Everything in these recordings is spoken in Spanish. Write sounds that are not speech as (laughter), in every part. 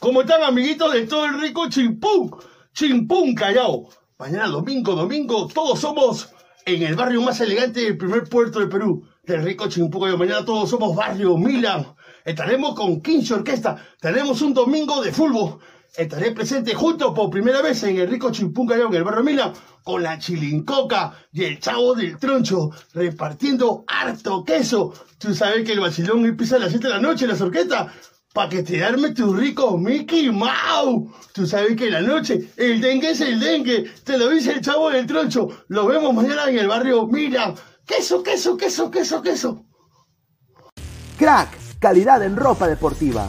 ¿Cómo están amiguitos de todo el rico Chimpún? Chimpún Callao. Mañana domingo, domingo, todos somos en el barrio más elegante del primer puerto de Perú, del rico Chimpún Callao. Mañana todos somos barrio Milan. Estaremos con 15 orquesta. Tenemos un domingo de fútbol. Estaré presente junto por primera vez en el rico Chimpún Callao, en el barrio Milan, con la chilincoca y el chavo del troncho, repartiendo harto queso. Tú sabes que el vacilón empieza a las 7 de la noche en las orquestas. Pa' que te arme tu rico Mickey Mouse. Tú sabes que en la noche el dengue es el dengue. Te lo dice el chavo del troncho. Lo vemos mañana en el barrio Milan. Queso, queso, queso, queso, queso. Crack, calidad en ropa deportiva.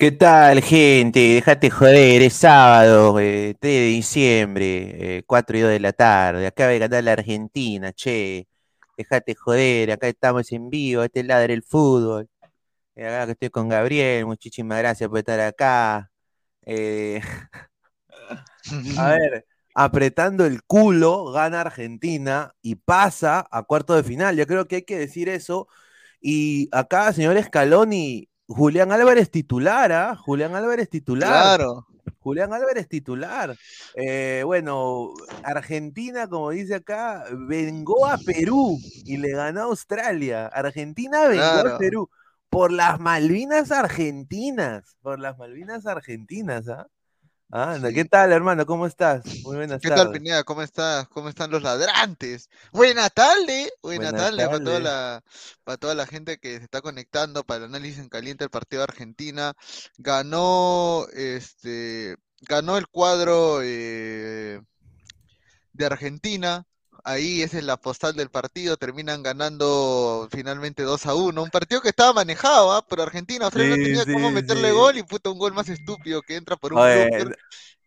¿Qué tal, gente? Déjate joder, es sábado, eh, 3 de diciembre, eh, 4 y 2 de la tarde. Acaba de ganar la Argentina, che. Déjate joder, acá estamos en vivo, este es ladra el fútbol. Eh, acá que estoy con Gabriel, muchísimas gracias por estar acá. Eh, (laughs) a (laughs) ver, apretando el culo, gana Argentina y pasa a cuarto de final. Yo creo que hay que decir eso. Y acá, señor Scaloni, Julián Álvarez titular, ¿ah? Julián Álvarez titular. Claro. Julián Álvarez titular. Eh, bueno, Argentina, como dice acá, vengó a Perú y le ganó a Australia. Argentina vengó Claro. a Perú por las Malvinas Argentinas. Por las Malvinas Argentinas, ¿ah? ¿Qué tal, hermano? ¿Cómo estás? Muy buenas ¿Qué tal. Pineda? ¿Cómo estás? ¿Cómo están los ladrantes? Buena tarde, buena Buenas tarde para toda la, para toda la gente que se está conectando para el análisis en caliente del partido de Argentina. Ganó, este, ganó el cuadro eh, de Argentina. Ahí esa es la postal del partido. Terminan ganando finalmente 2 a 1. Un partido que estaba manejado, ¿ah? Pero Argentina, Australia no Sí, tenía cómo sí, meterle sí. gol y puta un gol más estúpido que entra por un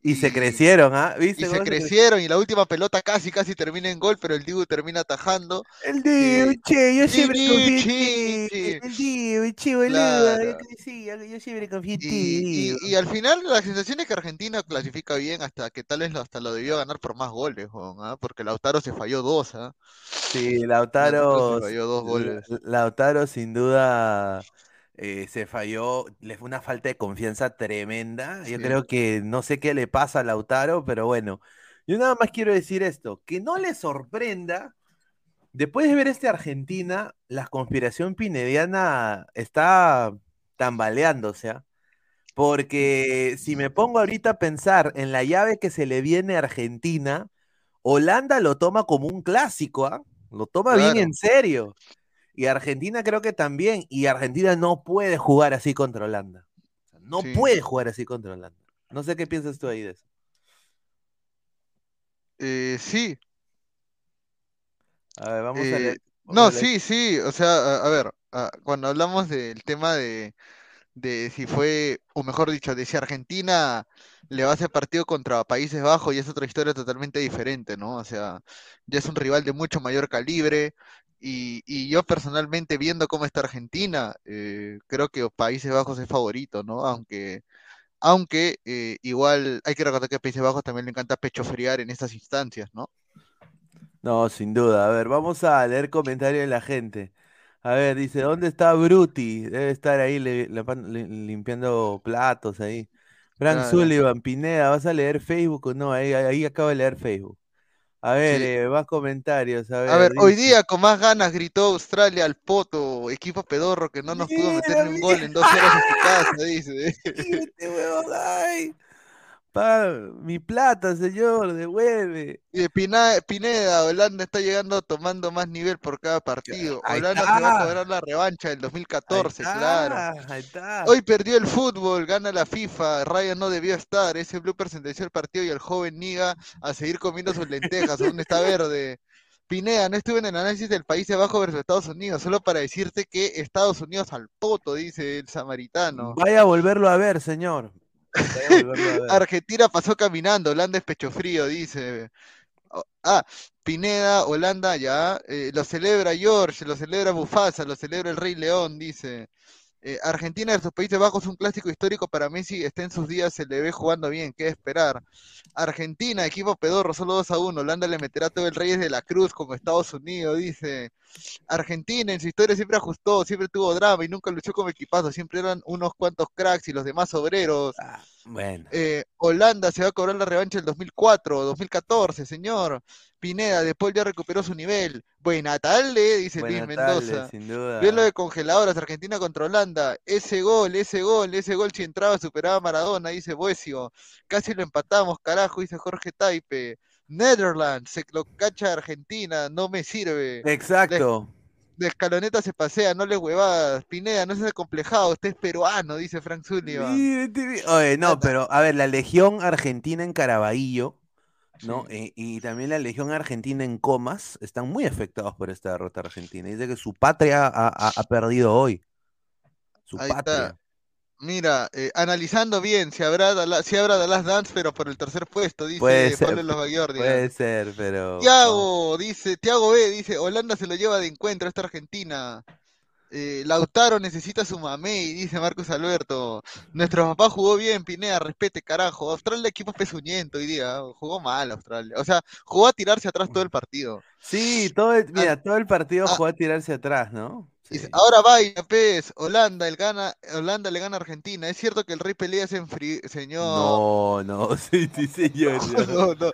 Y se crecieron, ¿ah? ¿Viste Y se se cre- crecieron y la última pelota casi casi termina en gol, pero el Dibu termina atajando. El Dibu, che, yo siempre confié en ti. El Dibu, che, boludo. Claro. Yo crecí, yo- siempre confié en ti, Y, al final la sensación es que Argentina clasifica bien hasta que tal vez hasta lo debió ganar por más goles, ¿ah? Porque Lautaro se falló dos, ¿ah? Sí, Lautaro Lautaro, se falló dos goles. La- Lautaro sin duda eh, se falló, le fue una falta de confianza tremenda. Yo Sí. creo que no sé qué le pasa a Lautaro, pero bueno, yo nada más quiero decir esto, que no le sorprenda, después de ver este Argentina, la conspiración pinediana está tambaleándose, ¿ah? Porque si me pongo ahorita a pensar en la llave que se le viene a Argentina, Holanda lo toma como un clásico, ¿ah? Lo toma bien en serio. Y Argentina creo que también. Y Argentina no puede jugar así contra Holanda. No Sí. puede jugar así contra Holanda. No sé qué piensas tú ahí de eso. Eh, sí, A ver, vamos a Eh, leer. vamos no, a leer. sí, sí, o sea, a, a ver, a- cuando hablamos del tema de, de si fue, o mejor dicho, de si Argentina le va a hacer partido contra Países Bajos, y es otra historia totalmente diferente, ¿no? O sea, ya es un rival de mucho mayor calibre, y, y yo personalmente viendo cómo está Argentina, eh, creo que Países Bajos es favorito, ¿no? Aunque, aunque eh, igual hay que recordar que a Países Bajos también le encanta pechofriar en estas instancias, ¿no? No, sin duda. A ver, vamos a leer comentarios de la gente. A ver, dice, ¿dónde está Bruti? Debe estar ahí le- le- li- limpiando platos ahí. Frank Claro. Sullivan, Pineda, ¿vas a leer Facebook o no? Ahí, ahí acabo de leer Facebook. A ver, Sí. eh, más comentarios. A ver, A ver, hoy día con más ganas gritó Australia al poto, equipo pedorro que no nos pudo meter ni un gol en dos horas casa, dice. (laughs) Este huevón, ay. Pa, mi plata, señor, devuelve. Y de Pineda, Holanda está llegando tomando más nivel por cada partido. Ahí Holanda se va a está. cobrar la revancha del Ahí 2014, está, claro. ahí está. Hoy perdió el fútbol, gana la FIFA, Ryan no debió estar, ese blooper sentenció el partido y el joven Niga a seguir comiendo sus lentejas, aún está verde. Pineda, no estuve en el análisis del País de Abajo versus Estados Unidos, solo para decirte que Estados Unidos al poto, dice el samaritano. Vaya a volverlo a ver, señor. (laughs) Argentina pasó caminando, Holanda es pecho frío, dice. Ah, Pineda, Holanda, ya. eh, lo celebra George, lo celebra Mufasa, lo celebra el Rey León, dice. Eh, Argentina versus Países Bajos, un clásico histórico para Messi, está en sus días, se le ve jugando bien, ¿qué esperar? Argentina, equipo pedorro, solo 2 a 1. Holanda le meterá todo el Reyes de la Cruz como Estados Unidos, dice. Argentina en su historia siempre ajustó, siempre tuvo drama y nunca luchó como equipazo, siempre eran unos cuantos cracks y los demás obreros. Ah, bueno. Eh, Holanda se va a cobrar la revancha del 2004, 2014, señor. Pineda, De Paul ya recuperó su nivel. Buena tarde, dice Luis tarde, Mendoza. sin duda. Lo de congeladoras, Argentina contra Holanda. Ese gol, ese gol, ese gol si entraba superaba a Maradona, dice Boesio. Casi lo empatamos, carajo, dice Jorge Taipe. Netherlands, se lo cacha Argentina, no me sirve. Exacto. De escaloneta se pasea, no le huevadas. Pineda, no seas complejado, usted es peruano, dice Frank vi- Oye, no, pero a ver, la Legión Argentina en Caraballo, ¿no? Sí. Eh, y también la Legión Argentina en Comas están muy afectados por esta derrota argentina. Dice que su patria ha, ha- ha perdido hoy. Su Ahí está. Mira, eh, analizando bien, si habrá, Dala- si habrá Last Dance, pero por el tercer puesto, dice Puede ser, Pablo. Puede ser, pero. Tiago, dice, Tiago B, dice, Holanda se lo lleva de encuentro esta Argentina. Eh, Lautaro necesita su mamey, dice Marcos Alberto. Nuestro papá jugó bien, Pineda, respete, carajo. Australia equipo pezuñento hoy día, jugó mal Australia. O sea, jugó a tirarse atrás todo el partido. Sí, todo el, mira, todo el partido ah. jugó a tirarse atrás, ¿no? Dice, ahora vaya, pez, Holanda, el gana, Holanda le gana a Argentina. Es cierto que el Rey Pelea se enfrió, señor. No, no, (laughs) sí, sí, señor. (laughs) No, no.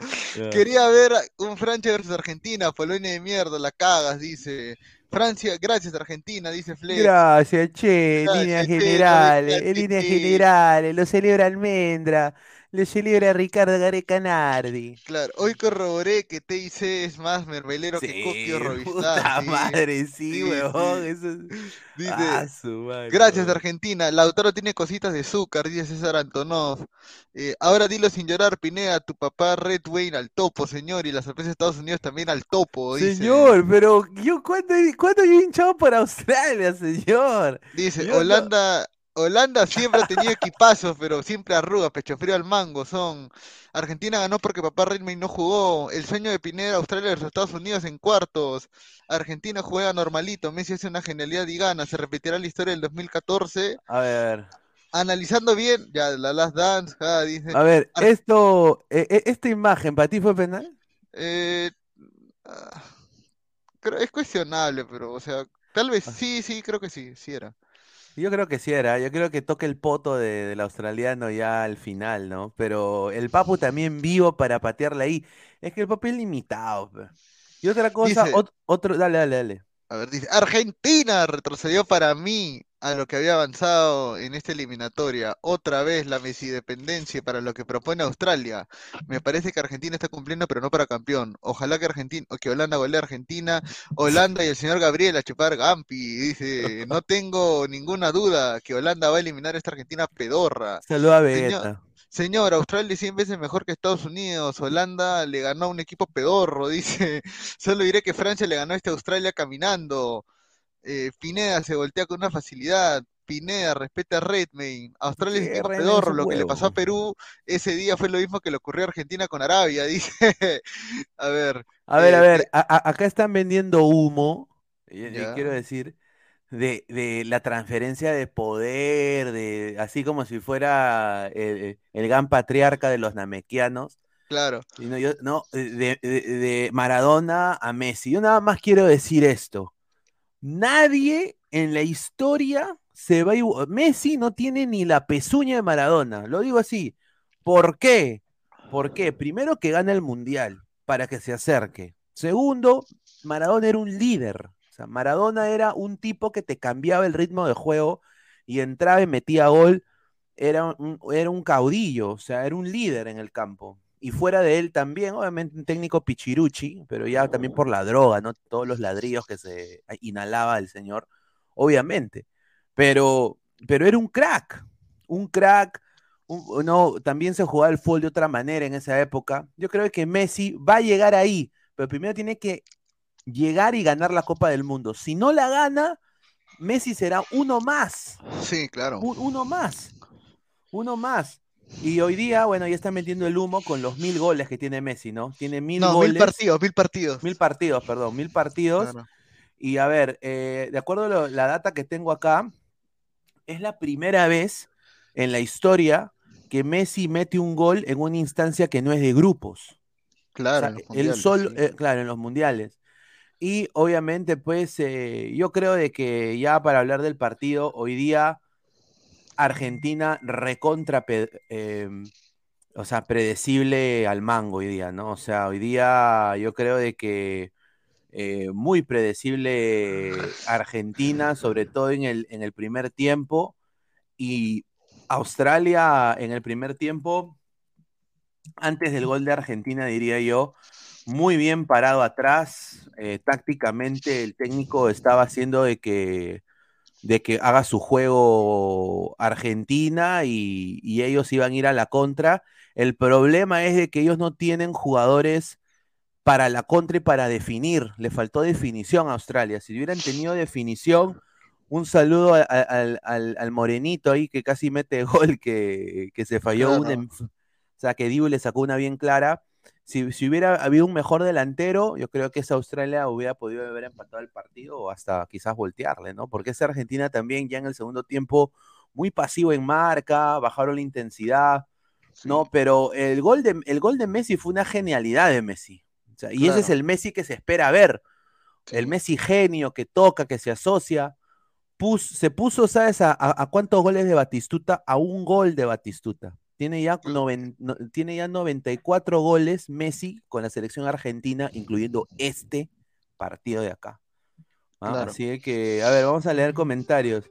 Quería ver un Francia versus Argentina, Polonia de mierda, la cagas, dice. Francia, gracias Argentina, dice Flex. Gracias, che, Gracias, líneas che, generales, en líneas generales, lo celebra Almendra, lo celebra Ricardo Gareca Nardi. Claro, hoy corroboré que TIC es más mermelero que Coquio (laughs) puta Robistán. sí. madre, sí, eso es- Dice, Ah, su madre, gracias. Argentina, Lautaro tiene cositas de azúcar, dice César Antonov. Eh, ahora dilo sin llorar, Pineda, tu papá Red Wayne al topo, señor, y la sorpresa de Estados Unidos también al topo, dice. Señor, pero yo cuándo, he- cuándo yo he hinchado para Australia, señor. Dice, Yo no- Holanda, siempre ha tenido equipazos, pero siempre arruga, pecho frío al mango, son. Argentina ganó porque papá Redmayne no jugó. El sueño de Pineda, Australia versus Estados Unidos en cuartos. Argentina juega normalito, Messi hace una genialidad y gana. Se repetirá la historia del 2014. A ver, Analizando bien, ya la Last Dance, ah, dice. a ver, Ar- esto, eh, eh, esta imagen, ¿para ti fue penal? eh, ah, creo, es cuestionable, pero, o sea, tal vez sí, sí, creo que sí, sí era. Yo creo que sí era, yo creo que toca el poto de- del australiano ya al final, ¿no? Pero el Papu también vivo para patearla ahí. Es que el Papu es limitado. pe. Y otra cosa, Dice- ot- otro, dale, dale, dale. A ver, dice, Argentina retrocedió para mí. A lo que había avanzado en esta eliminatoria. Otra vez la Messi dependencia para lo que propone Australia. Me parece que Argentina está cumpliendo, pero no para campeón. Ojalá que Argentina, o que Holanda golee a Argentina. Holanda y el señor Gabriel a chupar Gampi. Dice, (laughs) no tengo ninguna duda que Holanda va a eliminar a esta Argentina pedorra. Saluda a Vegeta. señor, Australia es 100 veces mejor que Estados Unidos. Holanda le ganó a un equipo pedorro, (laughs) dice. Solo diré que Francia le ganó a esta Australia caminando. Eh, Pineda se voltea con una facilidad. Pineda respeta a Redmayne. Australia es un Lo que le pasó a. Perú ese día fue lo mismo que le ocurrió a Argentina con Arabia, (laughs) dice. A ver, A ver, a eh, ver, a- a- acá están vendiendo humo, y, y Ya. quiero decir, de, de la transferencia de poder, de así como si fuera el, el gran patriarca de los namequianos. claro. Y no, yo- no, de, de- de Maradona a Messi. Yo nada más quiero decir esto. Nadie en la historia se va a... Messi no tiene ni la pezuña de Maradona. Lo digo así. ¿Por qué? ¿Por qué? Primero que gana el Mundial para que se acerque. Segundo, Maradona era un líder. O sea, Maradona era un tipo que te cambiaba el ritmo de juego y entraba y metía gol. Era un, era un caudillo, o sea, era un líder en el campo. Y fuera de él también, obviamente, un técnico pichiruchi, pero ya también por la droga, ¿no? Todos los ladrillos que se inhalaba el señor, obviamente. Pero, pero era un crack, un crack. un- no, también se jugaba el fútbol de otra manera en esa época. Yo creo que Messi va a llegar ahí, pero primero tiene que llegar y ganar la Copa del Mundo. Si no la gana, Messi será uno más. Sí, claro. Un- uno más. Uno más. Y hoy día, bueno, ya están metiendo el humo con los mil goles que tiene Messi, ¿no? Tiene mil No, goles. mil partidos, mil partidos. Mil partidos, perdón, mil partidos. Claro. Y a ver, eh, de acuerdo a lo- la data que tengo acá, es la primera vez en la historia que Messi mete un gol en una instancia que no es de grupos. Claro, O sea, en los mundiales, solo, eh, claro, en los mundiales. Y obviamente, pues, eh, yo creo de que ya para hablar del partido, hoy día Argentina recontra, eh, o sea, predecible al mango hoy día, ¿no? O sea, hoy día yo creo de que eh, muy predecible Argentina, sobre todo en el, en el primer tiempo, y Australia en el primer tiempo, antes del gol de Argentina, diría yo, muy bien parado atrás. eh, tácticamente el técnico estaba haciendo de que, de que haga su juego Argentina y, y ellos iban a ir a la contra. El problema es de que ellos no tienen jugadores para la contra y para definir. Le faltó definición a Australia. Si hubieran tenido definición, un saludo a- a- al, al- al morenito ahí que casi mete (laughs) gol, que, que se falló Claro. en- o sea, que Dibu le sacó una bien clara. Si, si hubiera habido un mejor delantero, yo creo que esa Australia hubiera podido haber empatado el partido o hasta quizás voltearle, ¿no? Porque esa Argentina también ya en el segundo tiempo muy pasivo en marca, bajaron la intensidad, Sí. ¿no? Pero el gol de, el gol de Messi fue una genialidad de Messi. O sea, y ese es el Messi que se espera ver. El. Messi genio que toca, que se asocia. Pus- se puso, ¿sabes? A cuántos goles de Batistuta? A un gol de Batistuta. Tiene ya, noven- no- tiene ya 94 goles Messi con la selección argentina, incluyendo este partido de acá. ¿ah? Claro. Así que, a ver, vamos a leer comentarios.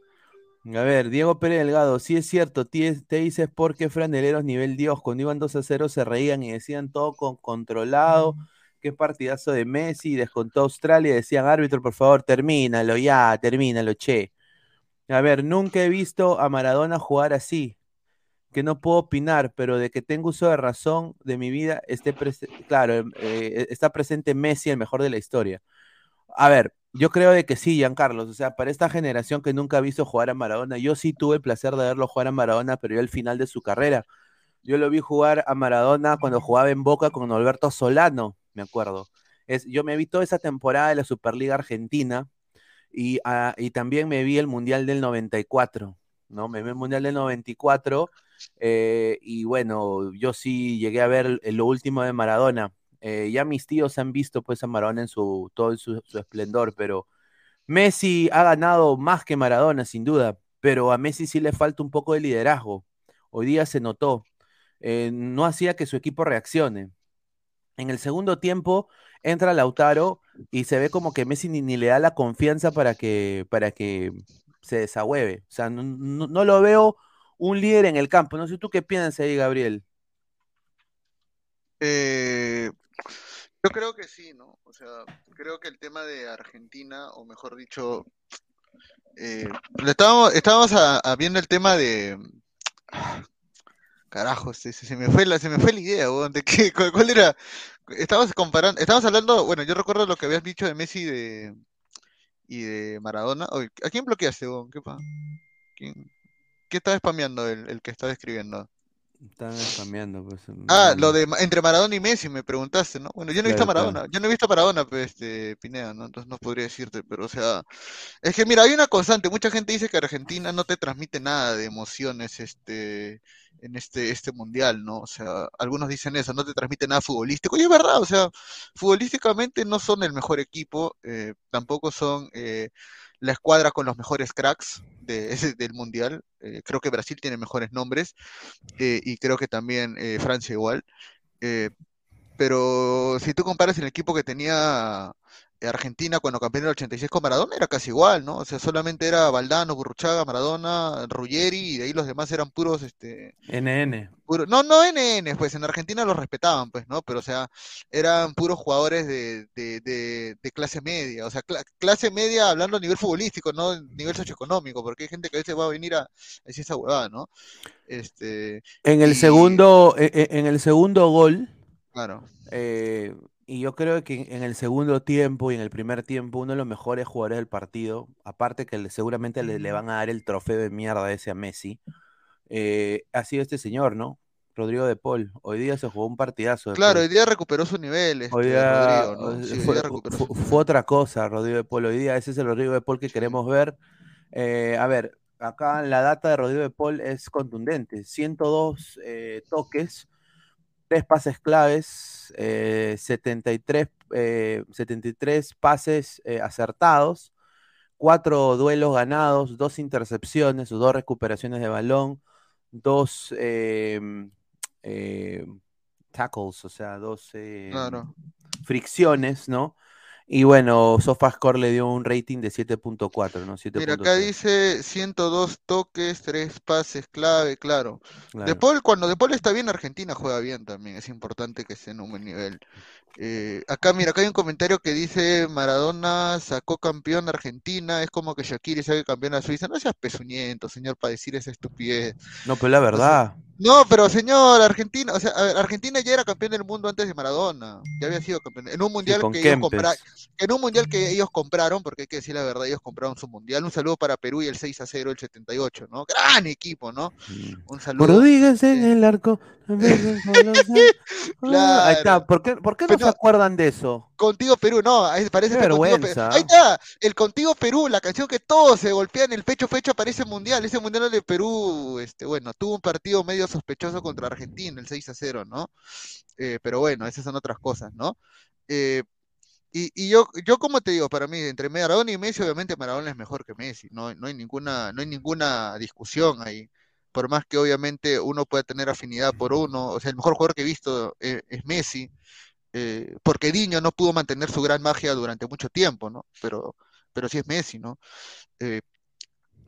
A ver, Diego Pérez Delgado, sí es cierto, te, te dices porque franeleros nivel Dios, cuando iban 2 a 0 se reían y decían todo con controlado, qué partidazo de Messi, descontó Australia, decían árbitro, por favor, termínalo ya, termínalo, che. A ver, nunca he visto a Maradona jugar así, que no puedo opinar, pero de que tengo uso de razón de mi vida, esté claro, eh, está presente Messi, el mejor de la historia. A ver, yo creo de que sí, Giancarlos. O sea, para esta generación que nunca ha jugar a Maradona, yo sí tuve el placer de verlo jugar a Maradona, pero ya al final de su carrera. Yo lo vi jugar a Maradona cuando jugaba en Boca con Alberto Solano, me acuerdo. Yo me vi toda esa temporada de la Superliga Argentina y, ah, y también me vi el Mundial del 94, ¿no? Me vi el Mundial del 94 eh, y bueno, yo sí llegué a ver lo último de Maradona. Eh, ya mis tíos han visto pues a Maradona en su todo su, esplendor, pero Messi ha ganado más que Maradona, sin duda, pero a Messi sí le falta un poco de liderazgo. Hoy día se notó. Eh, no hacía que su equipo reaccione. En el segundo tiempo entra Lautaro y se ve como que Messi ni, ni le da la confianza para que, para que se desahueve. O sea, no- no lo veo un líder en el campo. No sé tú qué piensas ahí, Gabriel. Eh, yo creo que sí, ¿no? O sea, creo que el tema de Argentina, o mejor dicho, eh, estábamos, estábamos viendo el tema de... Carajo, se, se- se me fue la, se me fue la idea, de qué, cuál, cuál era. Estábamos comparando, estábamos hablando, bueno, yo recuerdo lo que habías dicho de Messi de, y de Maradona. ¿a quién bloqueaste, weón? ¿Qué pa? ¿Quién? ¿Qué estaba spameando el, el que estaba escribiendo? Están spameando, pues. Ah, lo de entre Maradona y Messi me preguntaste, ¿no? Bueno, yo no he visto a claro. Maradona, yo no he visto a Maradona, pues, este, Pineda, ¿no? Entonces no podría decirte, pero o sea, es que mira, hay una constante, mucha gente dice que Argentina no te transmite nada de emociones, este, en este, este mundial, ¿no? O sea, algunos dicen eso, no te transmite nada futbolístico, y es verdad, o sea, futbolísticamente no son el mejor equipo, eh, tampoco son eh, la escuadra con los mejores cracks de, (laughs) del mundial, eh, creo que Brasil tiene mejores nombres, eh, y creo que también eh, Francia igual. Pero si tú comparas el equipo que tenía Argentina cuando campeón en el 86 con Maradona, era casi igual, ¿no? O sea, solamente era Valdano, Burruchaga, Maradona, Ruggeri, y de ahí los demás eran puros, este, NN. puro- no, no NN, pues en Argentina los respetaban, pues, ¿no? Pero, o sea, eran puros jugadores de, de, de, de clase media, o sea, cla- clase media hablando a nivel futbolístico, no a nivel socioeconómico, porque hay gente que a veces va a venir a decir esa huevada, ¿no? Este, En el y, segundo, e- e- en el segundo gol, claro, eh, y yo creo que en el segundo tiempo y en el primer tiempo, uno de los mejores jugadores del partido, aparte que seguramente le, le van a dar el trofeo de mierda ese a Messi, eh, ha sido este señor, ¿no? Rodrigo de Paul. Hoy día se jugó un partidazo claro, Paul. hoy día recuperó su nivel, Hoy este, día Rodrigo, ¿no? eh, hoy fue, día otra cosa, Rodrigo de Paul. Hoy día ese es el Rodrigo de Paul que queremos ver. Eh, a ver, acá la data de Rodrigo de Paul es contundente. 102 eh, toques, tres pases claves, eh, 73, eh, 73 pases eh, acertados, cuatro duelos ganados, dos intercepciones, dos recuperaciones de balón, dos eh, eh, tackles, o sea, dos eh, Claro. fricciones, ¿no? Y bueno, SofaScore le dio un rating de 7.4, ¿no? Mira, acá 7.3, dice 102 toques, 3 pases clave, claro. De claro. Paul, cuando De Paul está bien, Argentina juega bien también. Es importante que esté en un buen nivel. Eh, acá, mira, acá hay un comentario que dice Maradona sacó campeón a Argentina, es como que Shakiri saque campeón a Suiza. No seas pezuñento, señor, para decir esa estupidez. No, pero la O sea, verdad, no, pero señor, Argentina, o sea, a ver, Argentina ya era campeón del mundo antes de Maradona, ya había sido campeón. En un mundial que ellos compraron, en un mundial que ellos compraron, porque hay que decir la verdad, ellos compraron su mundial. Un saludo para Perú y el 6 a 0 el 78, ¿no? Gran equipo, ¿no? Un saludo. Rodríguez en eh, el arco. (laughs) Ah, (laughs) ahí está. ¿Por qué, por qué no Pero se acuerdan de eso? Contigo Perú, no, parece Qué Perú. Ahí vergüenza. está, el Contigo Perú, la canción que todos se golpean el pecho hecha para ese mundial. Ese mundial de Perú, este, bueno, tuvo un partido medio sospechoso contra Argentina, el 6 a 0, ¿no? Eh, pero bueno, esas son otras cosas, ¿no? Eh, y, y yo, yo como te digo, para mí, entre Maradona y Messi, obviamente Maradona es mejor que Messi, no, no hay ninguna, no hay ninguna discusión ahí. Por más que obviamente uno pueda tener afinidad por uno, o sea, el mejor jugador que he visto eh, es Messi, eh, porque Diño no pudo mantener su gran magia durante mucho tiempo, ¿no? Pero, pero sí es Messi, ¿no? Eh,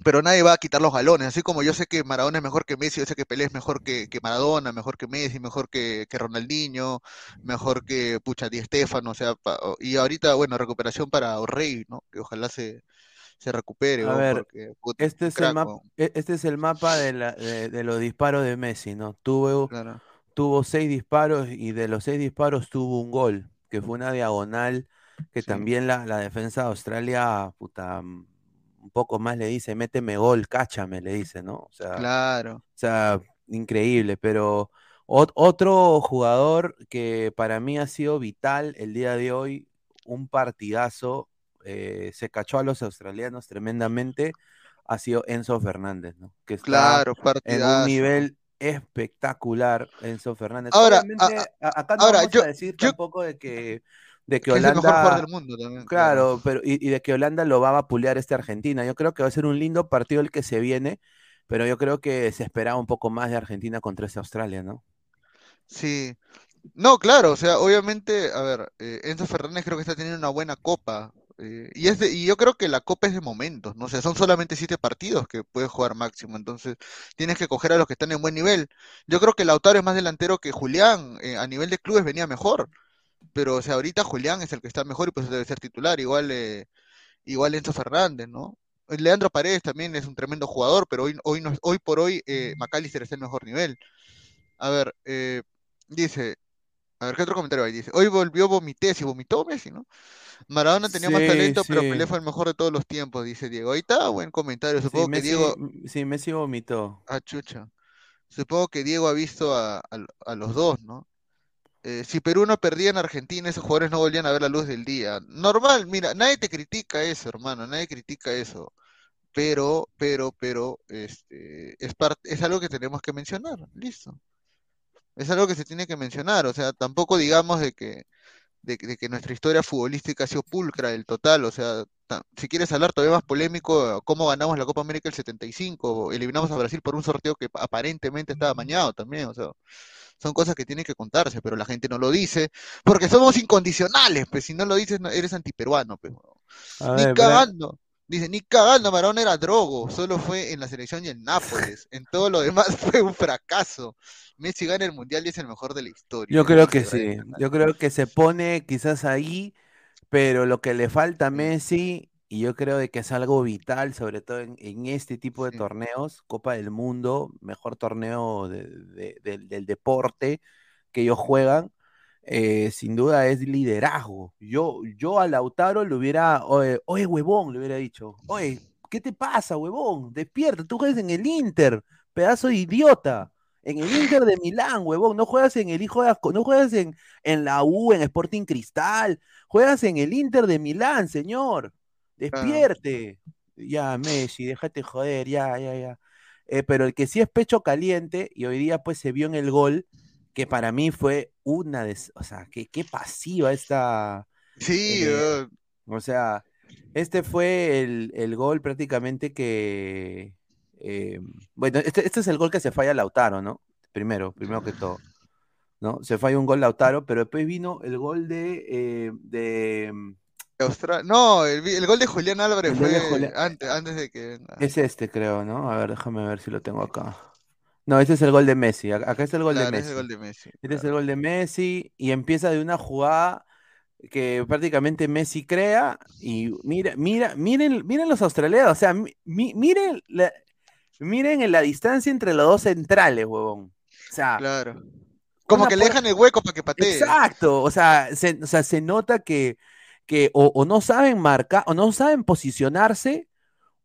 pero nadie va a quitar los galones, así como yo sé que Maradona es mejor que Messi, yo sé que Pelé es mejor que, que Maradona, mejor que Messi, mejor que, que Ronaldinho, mejor que Pucha Di Stéfano, o sea, pa- y ahorita, bueno, recuperación para Orrey, ¿no? Que ojalá se, se recupere, A ver, porque este es el mapa, weón, este es el mapa de, la- de- de los disparos de Messi, ¿no? Tuvo, claro. Tuvo seis disparos y de los seis disparos tuvo un gol, que fue una diagonal que Sí, también la, la defensa de Australia, puta, mm, un poco más le dice, méteme gol, cáchame, le dice, ¿no? O sea, claro. o sea, increíble, pero ot- otro jugador que para mí ha sido vital el día de hoy, un partidazo, eh, se cachó a los australianos tremendamente, ha sido Enzo Fernández, ¿no? Que está Claro, en un partidazo. nivel espectacular, Enzo Fernández. Ahora, a- acá no ahora, vamos yo, a decir yo, tampoco de que, (laughs) de que que es el mejor jugador Holanda, del mundo también, claro. claro, pero y, y de que Holanda lo va a vapulear este Argentina. Yo creo que va a ser un lindo partido el que se viene, pero yo creo que se esperaba un poco más de Argentina contra ese Australia, ¿no? Sí. No, claro, o sea, obviamente, a ver, eh, Enzo Fernández creo que está teniendo una buena copa. Eh, y, es de- y yo creo que la Copa es de momentos, ¿no? O sea, son solamente siete partidos que puedes jugar máximo, entonces tienes que coger a los que están en buen nivel. Yo creo que Lautaro es más delantero que Julián, eh, a nivel de clubes venía mejor, pero o sea, ahorita Julián es el que está mejor y pues debe ser titular, igual, eh, igual Enzo Fernández, ¿no? Leandro Paredes también es un tremendo jugador, pero hoy, hoy, no, hoy por hoy eh, McAllister está en mejor nivel. A ver, eh, dice, a ver, ¿qué otro comentario hay? Dice, hoy volvió Vomité, si vomitó Messi, ¿no? Maradona tenía más Sí, talento, pero sí. Pelé fue el mejor de todos los tiempos, dice Diego. Ahí está, buen comentario. Sí, Supongo que Messi, Diego, sí, Messi vomitó. ah, chucha. Supongo que Diego ha visto a, a- a los dos, ¿no? Eh, si Perú no perdía en Argentina, esos jugadores no volvían a ver la luz del día. Normal, mira, nadie te critica eso, hermano, nadie critica eso. Pero, pero, pero, este, es parte, es algo que tenemos que mencionar, listo. Es algo que se tiene que mencionar, o sea, tampoco digamos de que, de, que de que nuestra historia futbolística ha sido pulcra del total, o sea, si quieres hablar todavía más polémico, cómo ganamos la Copa América el 75, eliminamos a Brasil por un sorteo que aparentemente estaba amañado también, o sea, son cosas que tienen que contarse, pero la gente no lo dice, porque somos incondicionales, pues si no lo dices no- eres antiperuano, pues. Ni ver, cagando. Dice, ni cagando, Maradona era drogo, solo fue en la selección y en Nápoles. En todo lo demás (laughs) fue un fracaso. Messi gana el mundial y es el mejor de la historia. Yo creo que sí. Yo creo que se pone quizás ahí, pero lo que le falta a. Messi, y yo creo de que es algo vital, sobre todo en, en este tipo de Sí. torneos, Copa del Mundo, mejor torneo de- de- del- del deporte que ellos juegan, eh, sin duda es liderazgo. Yo, yo a Lautaro le hubiera, oye, oye, huevón, le hubiera dicho, oye, ¿qué te pasa, huevón? Despierta, tú juegas en el Inter, pedazo de idiota. En el Inter de Milán, huevón, no juegas en el hijo de Asco- no juegas en, en la U, en Sporting Cristal, juegas en el Inter de Milán, señor. Despierte. Ya, Messi, déjate joder, ya, ya, ya. Eh, pero el que sí es pecho caliente, y hoy día pues se vio en el gol, que para mí fue una de, o sea, que, qué pasiva esta, Sí, eh, o sea, este fue el, el gol prácticamente que, eh, bueno, este, este es el gol que se falla Lautaro, ¿no? Primero, primero que todo, ¿no? Se falla un gol Lautaro, pero después vino el gol de, eh, de Austra- No, el, el gol de Julián Álvarez El gol de fue antes, antes de que es este, creo, ¿no? A ver, déjame ver si lo tengo acá. No, este es el gol de Messi, ac- acá está el gol de Claro, es Messi. el gol de Messi. Este es el gol de Messi y empieza de una jugada que prácticamente Messi crea y mira, mira, miren, miren los australianos, o sea, mi- mi- miren la, miren en la distancia entre los dos centrales, huevón. O sea, Claro. Como que le dejan el hueco para que patee. Exacto, o sea, se, o sea, se nota que, que o, o no saben marcar, o no saben posicionarse,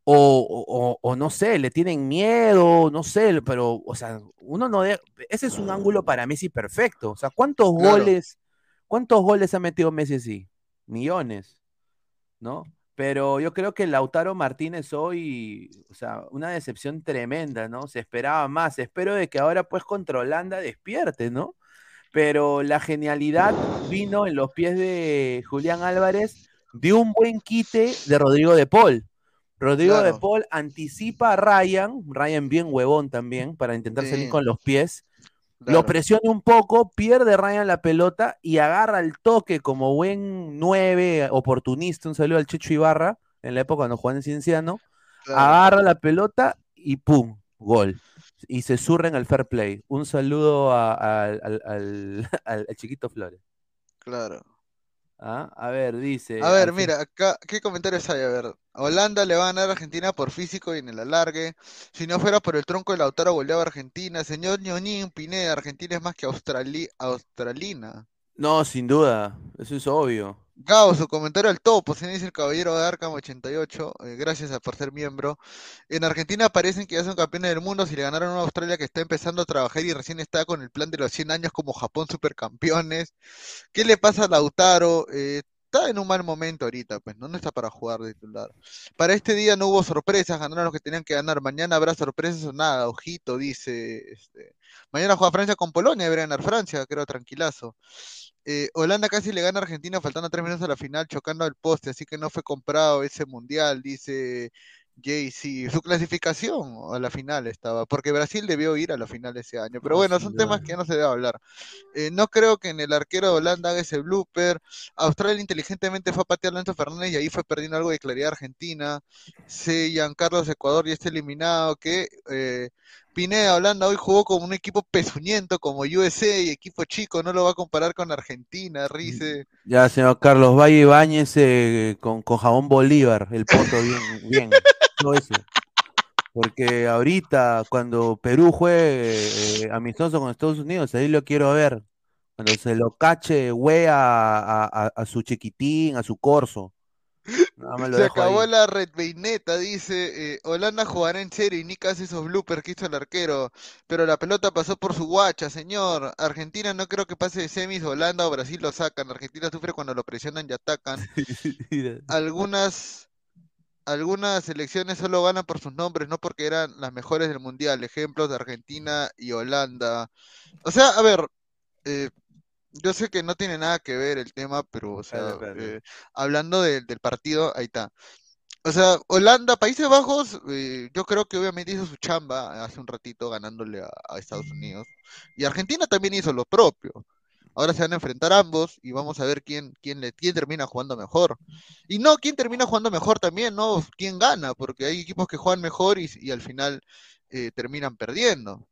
o- o- o no sé, le tienen miedo, no sé, pero, o sea, uno no de- ese es un ángulo para Messi perfecto. O sea, ¿cuántos Claro. goles, cuántos goles ha metido Messi así? Millones, ¿no? Pero yo creo que Lautaro Martínez hoy, o sea, una decepción tremenda, ¿no? Se esperaba más. Espero de que ahora, pues, contra Holanda despierte, ¿no? Pero la genialidad vino en los pies de Julián Álvarez de un buen quite de Rodrigo de Paul. Rodrigo de. Paul anticipa a Ryan, Ryan bien huevón también, para intentar salir con los pies. Lo presiona un poco, pierde Ryan la pelota y agarra el toque como buen nueve oportunista. Un saludo al Checho Ibarra, en la época cuando jugaba en Cienciano. Claro, Agarra la pelota y ¡pum! Gol. Y se surra en el fair play. Un saludo a- a- al, al- (laughs) al- al chiquito Flores. claro. ¿Ah? A ver, dice. A ver, mira, acá, ¿qué comentarios hay? A ver, Holanda le va a ganar a Argentina por físico y en el alargue. Si no fuera por el tronco de Lautaro, goleaba a Argentina. Señor Ñoñín Pineda, Argentina es más que australi- australina. No, sin duda. Eso es obvio. Gao, su comentario al topo, se dice el caballero de Arkham 88, eh, gracias a- por ser miembro. En Argentina parecen que ya son campeones del mundo si le ganaron a Australia que está empezando a trabajar y recién está con el plan de los 100 años como Japón supercampeones. ¿Qué le pasa a Lautaro? Eh, está en un mal momento ahorita, pues no, no está para jugar de titular. Para este día no hubo sorpresas, ganaron los que tenían que ganar. Mañana habrá sorpresas o nada, ojito, dice. Este. Mañana juega Francia con Polonia, debería ganar Francia, creo, tranquilazo. Eh, Holanda casi le gana a Argentina faltando tres minutos a la final, chocando al poste, así que no fue comprado ese mundial, dice Jay, sí, su clasificación a la final estaba, porque Brasil debió ir a la final ese año. Pero bueno, son temas que no se debe hablar. Eh, no creo que en el arquero de Holanda haga ese blooper. Australia inteligentemente fue a patear a Fernández y ahí fue perdiendo algo de claridad Argentina. Sí, Giancarlos Ecuador ya está eliminado. Que eh, Pineda Holanda hoy jugó como un equipo pezuñento, como USA y equipo chico, no lo va a comparar con Argentina, Rice. Ya, señor Carlos Valle Ibáñez eh, con, con jabón Bolívar, el poto bien, bien. todo eso. Porque ahorita, cuando Perú juegue eh, amistoso con Estados Unidos, ahí lo quiero ver. Cuando se lo cache, güey, a, a- a su chiquitín, a su corso. Lo Se acabó ahí. la red Beineta, dice, eh, Holanda jugará en serio y Nick hace esos bloopers que hizo el arquero, pero la pelota pasó por su guacha, señor. Argentina no creo que pase de semis, Holanda o Brasil lo sacan. Argentina sufre cuando lo presionan y atacan. (laughs) Algunas, algunas selecciones solo ganan por sus nombres, no porque eran las mejores del mundial. Ejemplos de Argentina y Holanda. O sea, a ver, eh, yo sé que no tiene nada que ver el tema, pero, o sea, eh, hablando del- del partido, ahí está. O sea, Holanda, Países Bajos, eh, yo creo que obviamente hizo su chamba hace un ratito ganándole a, a Estados Unidos. Y Argentina también hizo lo propio. Ahora se van a enfrentar ambos y vamos a ver quién, quién, le, quién termina jugando mejor. Y no, quién termina jugando mejor también, ¿no? ¿Quién gana? Porque hay equipos que juegan mejor y, y al final eh, terminan perdiendo.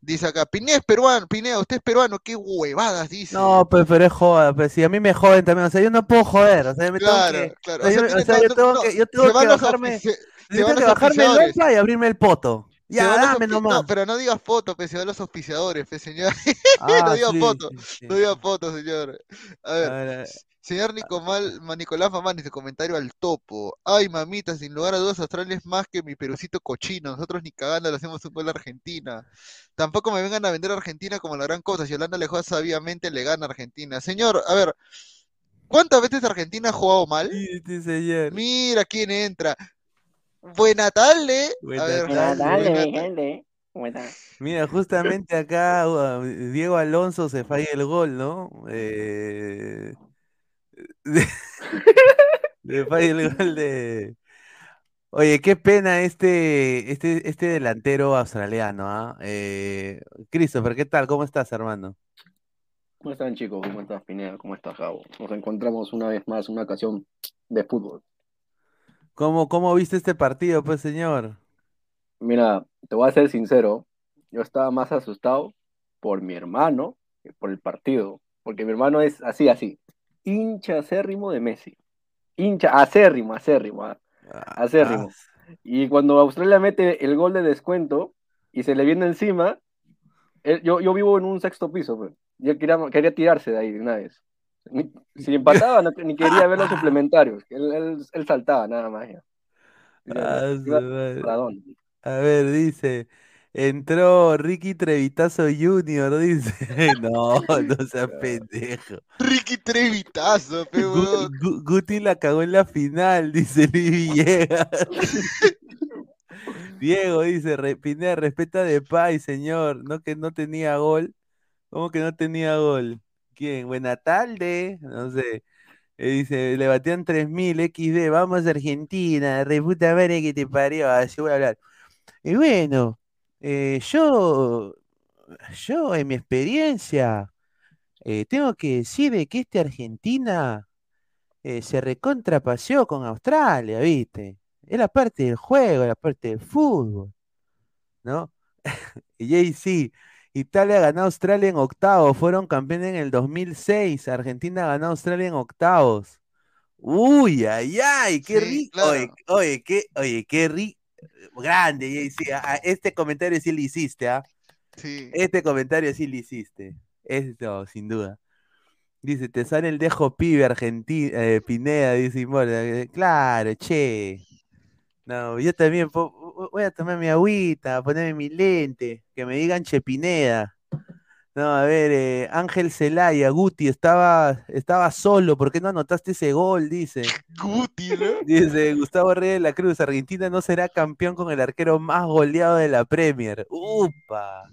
Dice acá, Pineda es peruano, Pineda, usted es peruano, qué huevadas, dice. No, pues, pero es joda, pues si a mí me joden también, o sea, yo no puedo joder, o sea, yo me tengo Claro, que, claro. o sea, yo, tiene o sea, todo- yo tengo no, que, yo tengo que bajarme, ofici- se yo van tengo que los bajarme el y abrirme el poto. Ya, dame nomás. No, pero no digas foto, pues, se van los auspiciadores, señor. (laughs) Ah, no diga sí, foto, sí, sí. no diga foto, señor. A ver, A señor Nicomal, Ma- Nicolás Mamán, dice comentario al topo. Ay, mamita, sin lugar a dudas, Australia es más que mi perucito cochino. Nosotros ni cagando le hacemos un gol a Argentina. Tampoco me vengan a vender a Argentina como la gran cosa. Si Holanda le juega sabiamente, le gana a Argentina. Señor, a ver, ¿cuántas veces Argentina ha jugado mal? sí, sí, señor. Mira quién entra. Buena tarde. Buena tarde. buena ta- gente. ¿Cómo estás? Mira, justamente acá uh, Diego Alonso se falla el gol, ¿no? Eh, (laughs) le falla el gol de. Oye, qué pena este, este, este delantero australiano, ¿ah? Eh, Christopher, ¿qué tal? ¿Cómo estás, hermano? ¿Cómo están chicos? ¿Cómo estás Pineda? ¿Cómo estás Gabo? Nos encontramos una vez más en una ocasión de fútbol. ¿Cómo, cómo viste este partido, pues, señor? Mira, te voy a ser sincero, yo estaba más asustado por mi hermano que por el partido, porque mi hermano es así, así, hincha acérrimo de Messi, hincha acérrimo, acérrimo, ah, acérrimo. Y cuando Australia mete el gol de descuento y se le viene encima, él- yo, yo vivo en un sexto piso, pues, y él quería, quería tirarse de ahí de una vez. Ni- (laughs) Si empataba, no- ni quería ver los suplementarios. Él, él- él saltaba nada más. ya. Ah. A ver, dice, entró Ricky Trevitazo Jr., dice. (laughs) No, no (laughs) seas pendejo. Ricky Trevitazo, pe, Gu- huevón. Gu- Guti la cagó en la final, (laughs) dice Luis Villegas. Diego dice, "Re- Pineda, respeta de Pay, señor. No que no tenía gol. ¿Cómo que no tenía gol? ¿Quién? Buena tarde. No sé. Eh, dice, le batean 3000 XD, vamos a Argentina, re puta madre que te parió, así voy a hablar. Y bueno, eh, yo, yo en mi experiencia, eh, tengo que decir de que este Argentina eh, se recontrapaseó con Australia, ¿viste? Es la parte del juego, la parte del fútbol, ¿no? (laughs) Y ahí sí, Italia ganó a Australia en octavos, fueron campeones en el 2006, Argentina ganó a Australia en octavos. Uy, ay, ay, qué Sí, rico. Oye, qué, oye, qué rico. Grande, sí, a- este comentario sí lo hiciste, ¿ah? Sí. Este comentario sí lo hiciste. Esto, sin duda. Dice, te sale el dejo pibe Argentina, Pineda, dice. Eh, Claro, che. No, yo también voy a tomar mi agüita, a ponerme mi lente, que me digan Che Pineda. No, a ver, eh, Ángel Celaya, Guti, estaba, estaba solo, ¿por qué no anotaste ese gol? Dice. (laughs) Guti, ¿no? Dice Gustavo Reyes de la Cruz, Argentina no será campeón con el arquero más goleado de la Premier. Upa.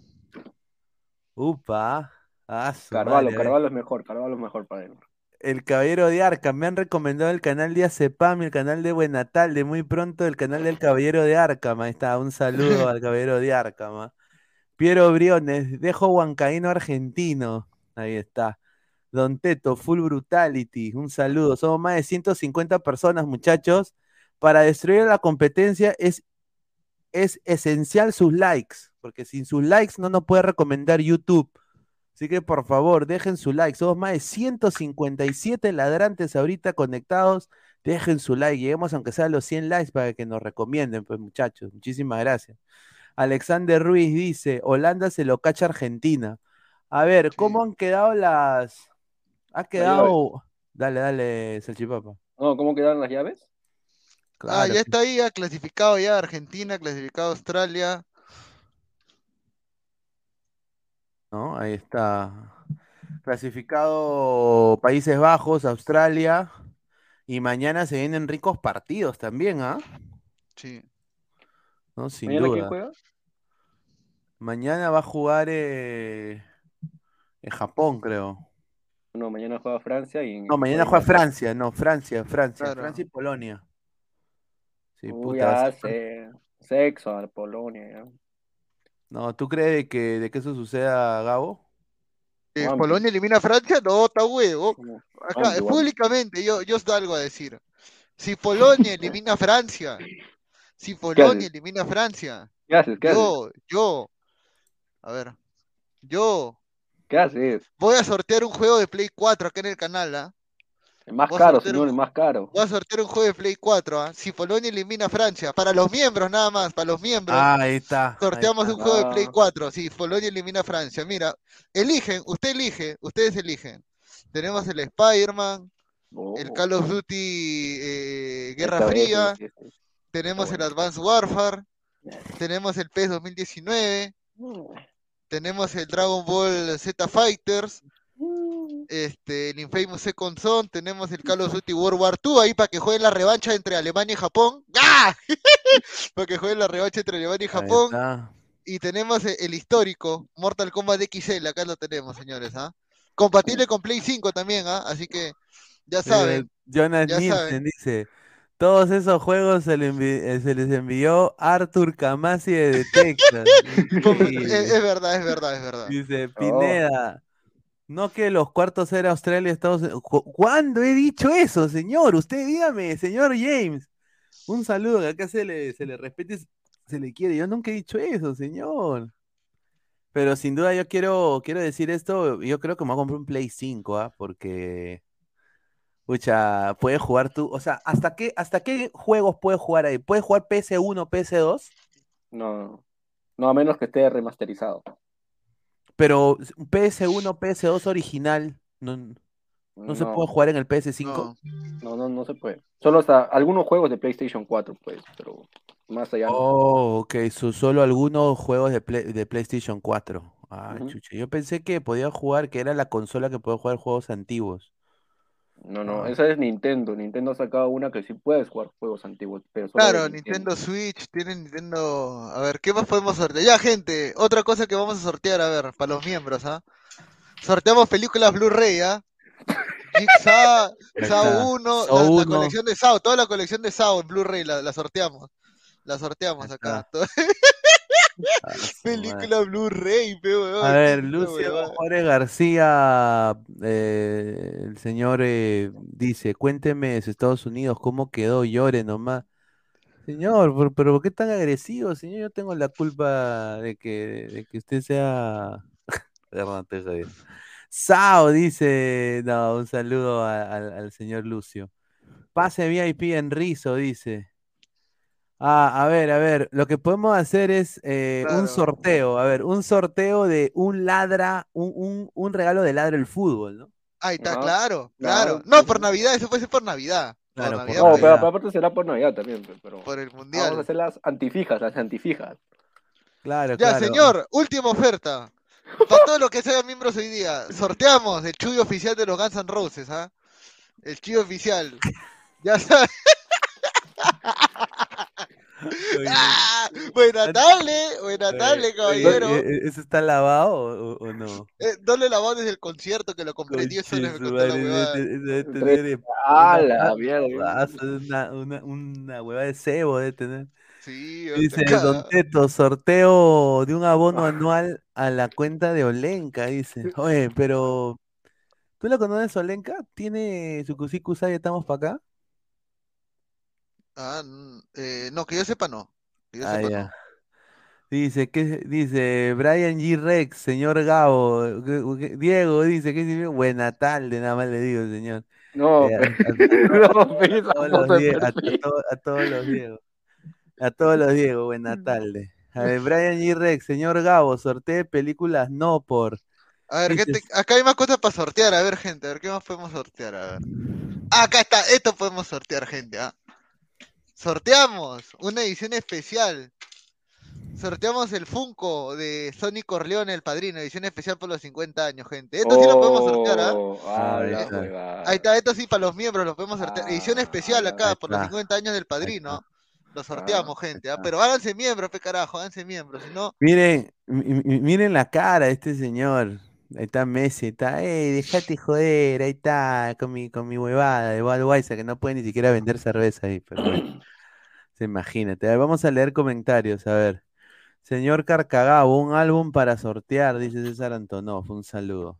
Upa. Ah, Carvalho, madre. Carvalho es mejor, Carvalho es mejor para él. el Caballero de Arkham. Me han recomendado el canal de Acepam, el canal de Buenatal, de muy pronto el canal del Caballero de Arkham. Ahí está, un saludo (laughs) al Caballero de Arkham. Piero Briones, dejo Huancaíno argentino. Ahí está. Don Teto, Full Brutality, un saludo. Somos más de 150 personas, muchachos. Para destruir la competencia es, es esencial sus likes, porque sin sus likes no nos puede recomendar YouTube. Así que por favor, dejen su like. Somos más de 157 ladrantes ahorita conectados. Dejen su like. Lleguemos aunque sea a los 100 likes para que nos recomienden, pues muchachos. Muchísimas gracias. Alexander Ruiz dice, Holanda se lo cacha Argentina. A ver, ¿cómo han quedado las... Ha quedado... Dale, dale, Salchipapa. No, ¿cómo quedaron las llaves? ah, ya está ahí, ya clasificado ya Argentina, clasificado Australia. ¿no? Ahí está. Clasificado Países Bajos, Australia. Y mañana se vienen ricos partidos también, ¿ah? Sí. ¿No? Sin ¿Mañana quién duda. juega? Mañana va a jugar eh, en Japón, creo. No, mañana juega Francia y... No, mañana juega. Francia, no, Francia, Francia, Claro. Francia y Polonia. Sí, Uy, puta. Sexo a Polonia. ya. No, ¿tú crees de que, de que eso suceda, Gabo? Eh. ¿Polonia elimina a Francia? No, está huevo. Acá, públicamente, yo, yo os algo a decir. Si Polonia elimina a Francia, si Polonia elimina a Francia, ¿Qué haces? ¿Qué haces? yo, yo, a ver, yo ¿Qué haces? voy a sortear un juego de Play 4 acá en el canal, ¿ah? El más caro, señor, un- el más caro. Voy a sortear un juego de Play 4, ¿ah? Si Polonia elimina a Francia, para los miembros nada más, para los miembros. Ah, ahí está. ahí Sorteamos está. un juego de Play Ah. 4, si Polonia elimina a Francia. Mira, eligen, usted elige, ustedes eligen. Tenemos el Spider-Man, el Oh, Call of Duty eh, Guerra esta Fría, sí, sí. Tenemos el. Advanced Warfare, tenemos el PES 2019, Mm. tenemos el Dragon Ball Z Fighters, este, el Infamous Second Son, tenemos el Call of Duty World War II ahí para que jueguen la revancha entre Alemania y Japón. ¡Ah! (laughs) para que jueguen la revancha entre Alemania y Japón. Y tenemos e- el histórico Mortal Kombat XL, acá lo tenemos, señores, ¿ah? Compatible con Play 5 también, ¿ah? Así que ya saben. Eh, Jonas ya Nielsen saben. dice, todos esos juegos se, le envi- eh, se les envió Arthur Camasi de Texas. (laughs) Es, verdad, es verdad, es verdad. Dice Oh. Pineda, no que los cuartos era Australia y Estados Unidos. Cu- ¿Cuándo he dicho eso, señor? Usted dígame, señor James. Un saludo, que acá se le, se le respete, se le quiere. Yo nunca he dicho eso, señor. Pero sin duda yo quiero, quiero decir esto, yo creo que me voy a comprar un Play 5, ¿ah? Porque, pucha, puedes jugar tú, o sea, ¿hasta qué, hasta qué juegos puedes jugar ahí? ¿Puedes jugar PS1, PS2? No, no, a menos que esté remasterizado. Pero PS1, PS2 original, no, no se puede jugar en el PS5. No. No, no, no se puede. Solo hasta algunos juegos de PlayStation 4, pues, pero más allá no. Oh, ok, so- solo algunos juegos de, Play- de PlayStation 4. Ah, Ujú. chucha, yo pensé que podía jugar, que era la consola que podía jugar juegos antiguos. No, no, Ah. esa es Nintendo. Nintendo ha sacado una que sí puedes jugar juegos antiguos, pero solo Claro, Nintendo Switch, tiene Nintendo. A ver, ¿qué más podemos sortear? Ya, gente, otra cosa que vamos a sortear, a ver, para los miembros, ¿ah? Sorteamos películas Blu-ray, ¿ah? Jigsaw, Saw está. 1, Saw la, la 1. colección de Saw, toda la colección de Saw en Blu-ray la, la sorteamos. La sorteamos acá. (laughs) (laughs) Película Blu-ray, A ver, Lucio. Juárez García, eh, el señor eh, dice, cuénteme de Estados Unidos, ¿cómo quedó? Llore nomás. Señor, pero, ¿por qué tan agresivo, señor? Yo tengo la culpa de que, de que usted sea... (laughs) Perdón. Sao dice, no, un saludo a- al señor Lucio. Pase VIP en Rizo, dice. Ah, a ver, a ver, lo que podemos hacer es eh, un Claro. sorteo, a ver, un sorteo de un ladra, un, un, un regalo de ladra el fútbol, ¿no? Ahí está, Ajá, claro, claro, claro. No, por. Navidad, eso puede ser por Navidad. Claro, por Navidad, No, pues, pero Navidad. aparte será por Navidad también, pe, pero por el vamos a Mundial. hacer las antifijas, las antifijas. Claro, Ya, claro. señor, última oferta. Para todos los que sean miembros hoy día, sorteamos el chuyo oficial de los Guns N' Roses, ¿ah? El chuyo oficial. Ya sabes. (laughs) (laughs) ¡Ah! Buena tarde, buena tarde, caballero. Eh, eh, ¿Eso está lavado o, no? Eh, no le lavó desde el concierto que lo compré 10 soles. Me Conche su costó la madre, huevada. debe- debe Tres- tener ¡Ah, una- la mierda! Una, una, una hueva de cebo de tener. Sí, Dice Don. Teto, sorteo de un abono anual a la cuenta de Olenka, dice. Oye, pero ¿tú la conoces Olenka? ¿Tiene su cusicusa y estamos para acá? Ah, mm, eh, no, que yo sepa no. Que yo Ah, sepa ya. no. Dice, ¿qué? Dice Brian G. Rex, señor Gabo. ¿qué- qué- Diego dice, ¿qué significa? Buena tarde, nada más le digo, señor. No, Eh, a- todos los Diego. A todos los Diego, buena tarde. A ver, Brian G. Rex, señor Gabo, sortee películas no por. A ver, ¿qué te- acá hay más cosas para sortear. A ver, gente, a ver qué más podemos sortear. A ver. Ah, acá está, esto podemos sortear, gente. ¿ah? Sorteamos una edición especial. Sorteamos el Funko de Sonic Corleone, el padrino, edición especial por los 50 años, gente. Esto sí lo podemos sortear, ¿ah? Oh, ah, Ahí está. huevada. Ahí está, esto sí para los miembros lo podemos sortear. Edición Ah, especial acá por los está. 50 años del padrino. Lo sorteamos, Ah, ahí gente. ¿ah? Pero háganse miembros, pe carajo, háganse miembros. Si no, Miren, mi- mi- miren la cara de este señor. Ahí está Messi, ahí está, ey, déjate joder, ahí está, con mi, con mi huevada de Budweiser, que no puede ni siquiera vender cerveza ahí, pero bueno, (clears throat) se imagínate. Vamos a leer comentarios, a ver. Señor Carcagabo, un álbum para sortear, dice César Antonov, un saludo.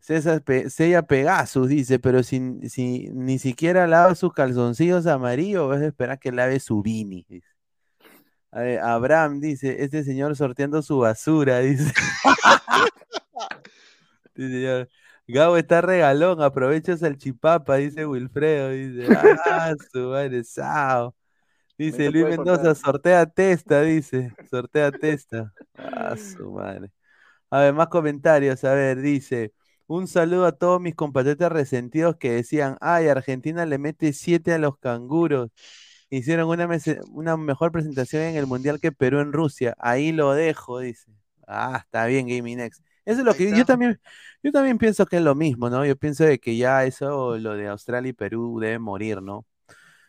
César Pe- Sella Pegasus dice, pero si, ni siquiera lava sus calzoncillos amarillos, vas a esperar que lave su dice. A Abraham dice, este señor sorteando su basura, (laughs) dice. Sí, señor. Gabo está regalón, aprovecha salchipapa, dice Wilfredo, dice. Ah, su sao. Dice Luis Mendoza, sortea testa, dice. Sortea testa. Ah, su madre. A ver, más comentarios. A ver, dice. Un saludo a todos mis compatriotas resentidos que decían, ay, Argentina le mete 7 a los canguros. Hicieron una, una mejor presentación en el Mundial que Perú en Rusia. Ahí lo dejo, dice. Ah, está bien, Gaming X. Eso es lo Ahí que yo también, yo también pienso que es lo mismo, ¿no? Yo pienso de que ya eso, lo de Australia y Perú debe morir, ¿no?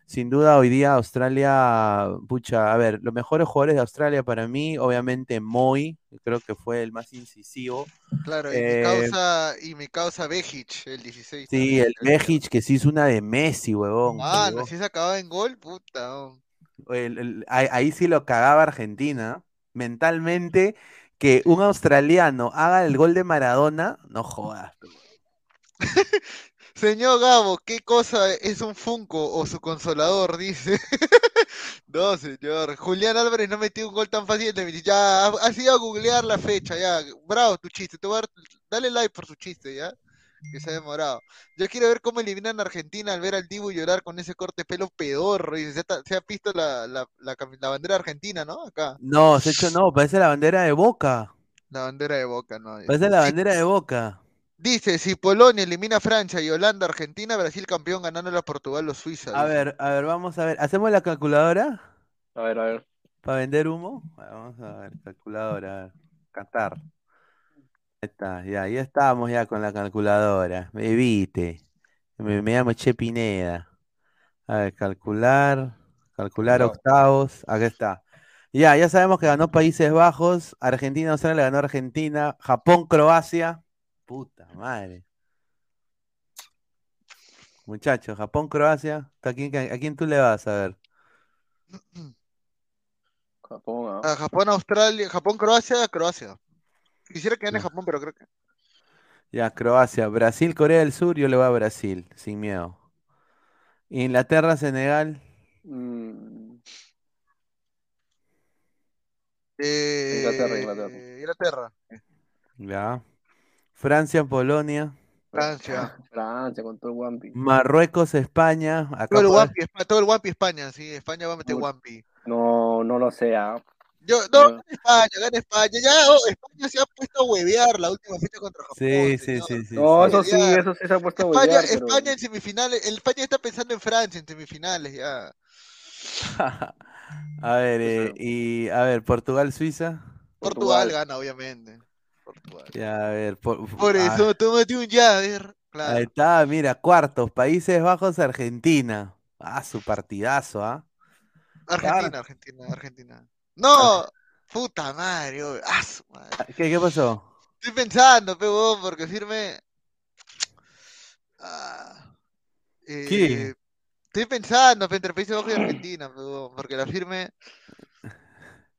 Sin duda, hoy día Australia, pucha, a ver, los mejores jugadores de Australia para mí, obviamente Moy, creo que fue el más incisivo. claro, y Eh, mi causa, y mi causa Bejic, el 16. Sí, el Mejic que se hizo una de Messi, huevón. Mano, huevón. si se acababa en gol, puta. oh. El- el- ahí, ahí sí lo cagaba Argentina, mentalmente, que un australiano haga el gol de Maradona, no jodas. (laughs) Señor Gabo, ¿qué cosa es un Funko o su consolador? (laughs) Dice. No, señor. Julián Álvarez no metió un gol tan fácil. de- Ya, ha- has ido a googlear la fecha, ya. Bravo tu chiste. Te voy a dar- dale like por su chiste, ya. Que se ha demorado. Yo quiero ver cómo eliminan a Argentina al ver al Dibu llorar con ese corte de pelo pedorro. Y se, ha- se ha visto la, la, la bandera argentina, ¿no? Acá. No, se hecho no, parece la bandera de Boca. La bandera de Boca, ¿no? Parece la bandera de Boca. Dice, si Polonia elimina a Francia y Holanda a Argentina, Brasil campeón ganándole a Portugal o Suiza. A dice. ver, a ver, vamos a ver. ¿Hacemos la calculadora A ver, a ver. para vender humo? Vamos a ver, calculadora, a ver. Qatar. Ahí está, ya, ya estamos ya con la calculadora. Me evite. Me, me llamo Che Pineda. A ver, calcular, calcular No. octavos. Acá está. Ya, ya sabemos que ganó Países Bajos, Argentina, Australia le ganó Argentina, Japón, Croacia. Puta madre. Muchachos, Japón, Croacia. ¿A quién, a quién tú le vas a ver? Japón. A Japón, Australia, Japón, Croacia, Croacia. Quisiera que gane Ya. Japón, pero creo que. Ya, Croacia, Brasil, Corea del Sur, yo le voy a Brasil, sin miedo. Inglaterra, Senegal, Mm, Eh, Inglaterra, Inglaterra. Inglaterra. ya. Francia, Polonia, Francia. Francia con todo el Wampi. Marruecos, España. Acá Todo el Wampi, Espa- todo el Wampi España, sí. España va a meter. Wampi. No, no lo sé, ah. Yo, no, gana España, gana España. Ya, oh, España se ha puesto a huevear la última fecha contra Japón. Sí, sí, sí, sí. No, sí. eso sí, Ya. eso sí se ha puesto a España, huevear, pero... España en semifinales. el España está pensando en Francia en semifinales, ya. (laughs) A ver, eh, y a ver, Portugal, Suiza. Portugal, Portugal. gana, obviamente. Ya, a ver. por- Por ah, eso, tómate un ya, a ver. Claro. Ahí está, mira, cuartos, Países Bajos, Argentina. Ah, su partidazo, ¿ah? Argentina, Argentina, Argentina. No, puta madre, oh, ah, su madre. ¿Qué, qué pasó? Estoy pensando, pego, porque firme. Ah, eh, ¿Qué? Estoy pensando pe, entre Países Bajos y Argentina, pego, porque la firme.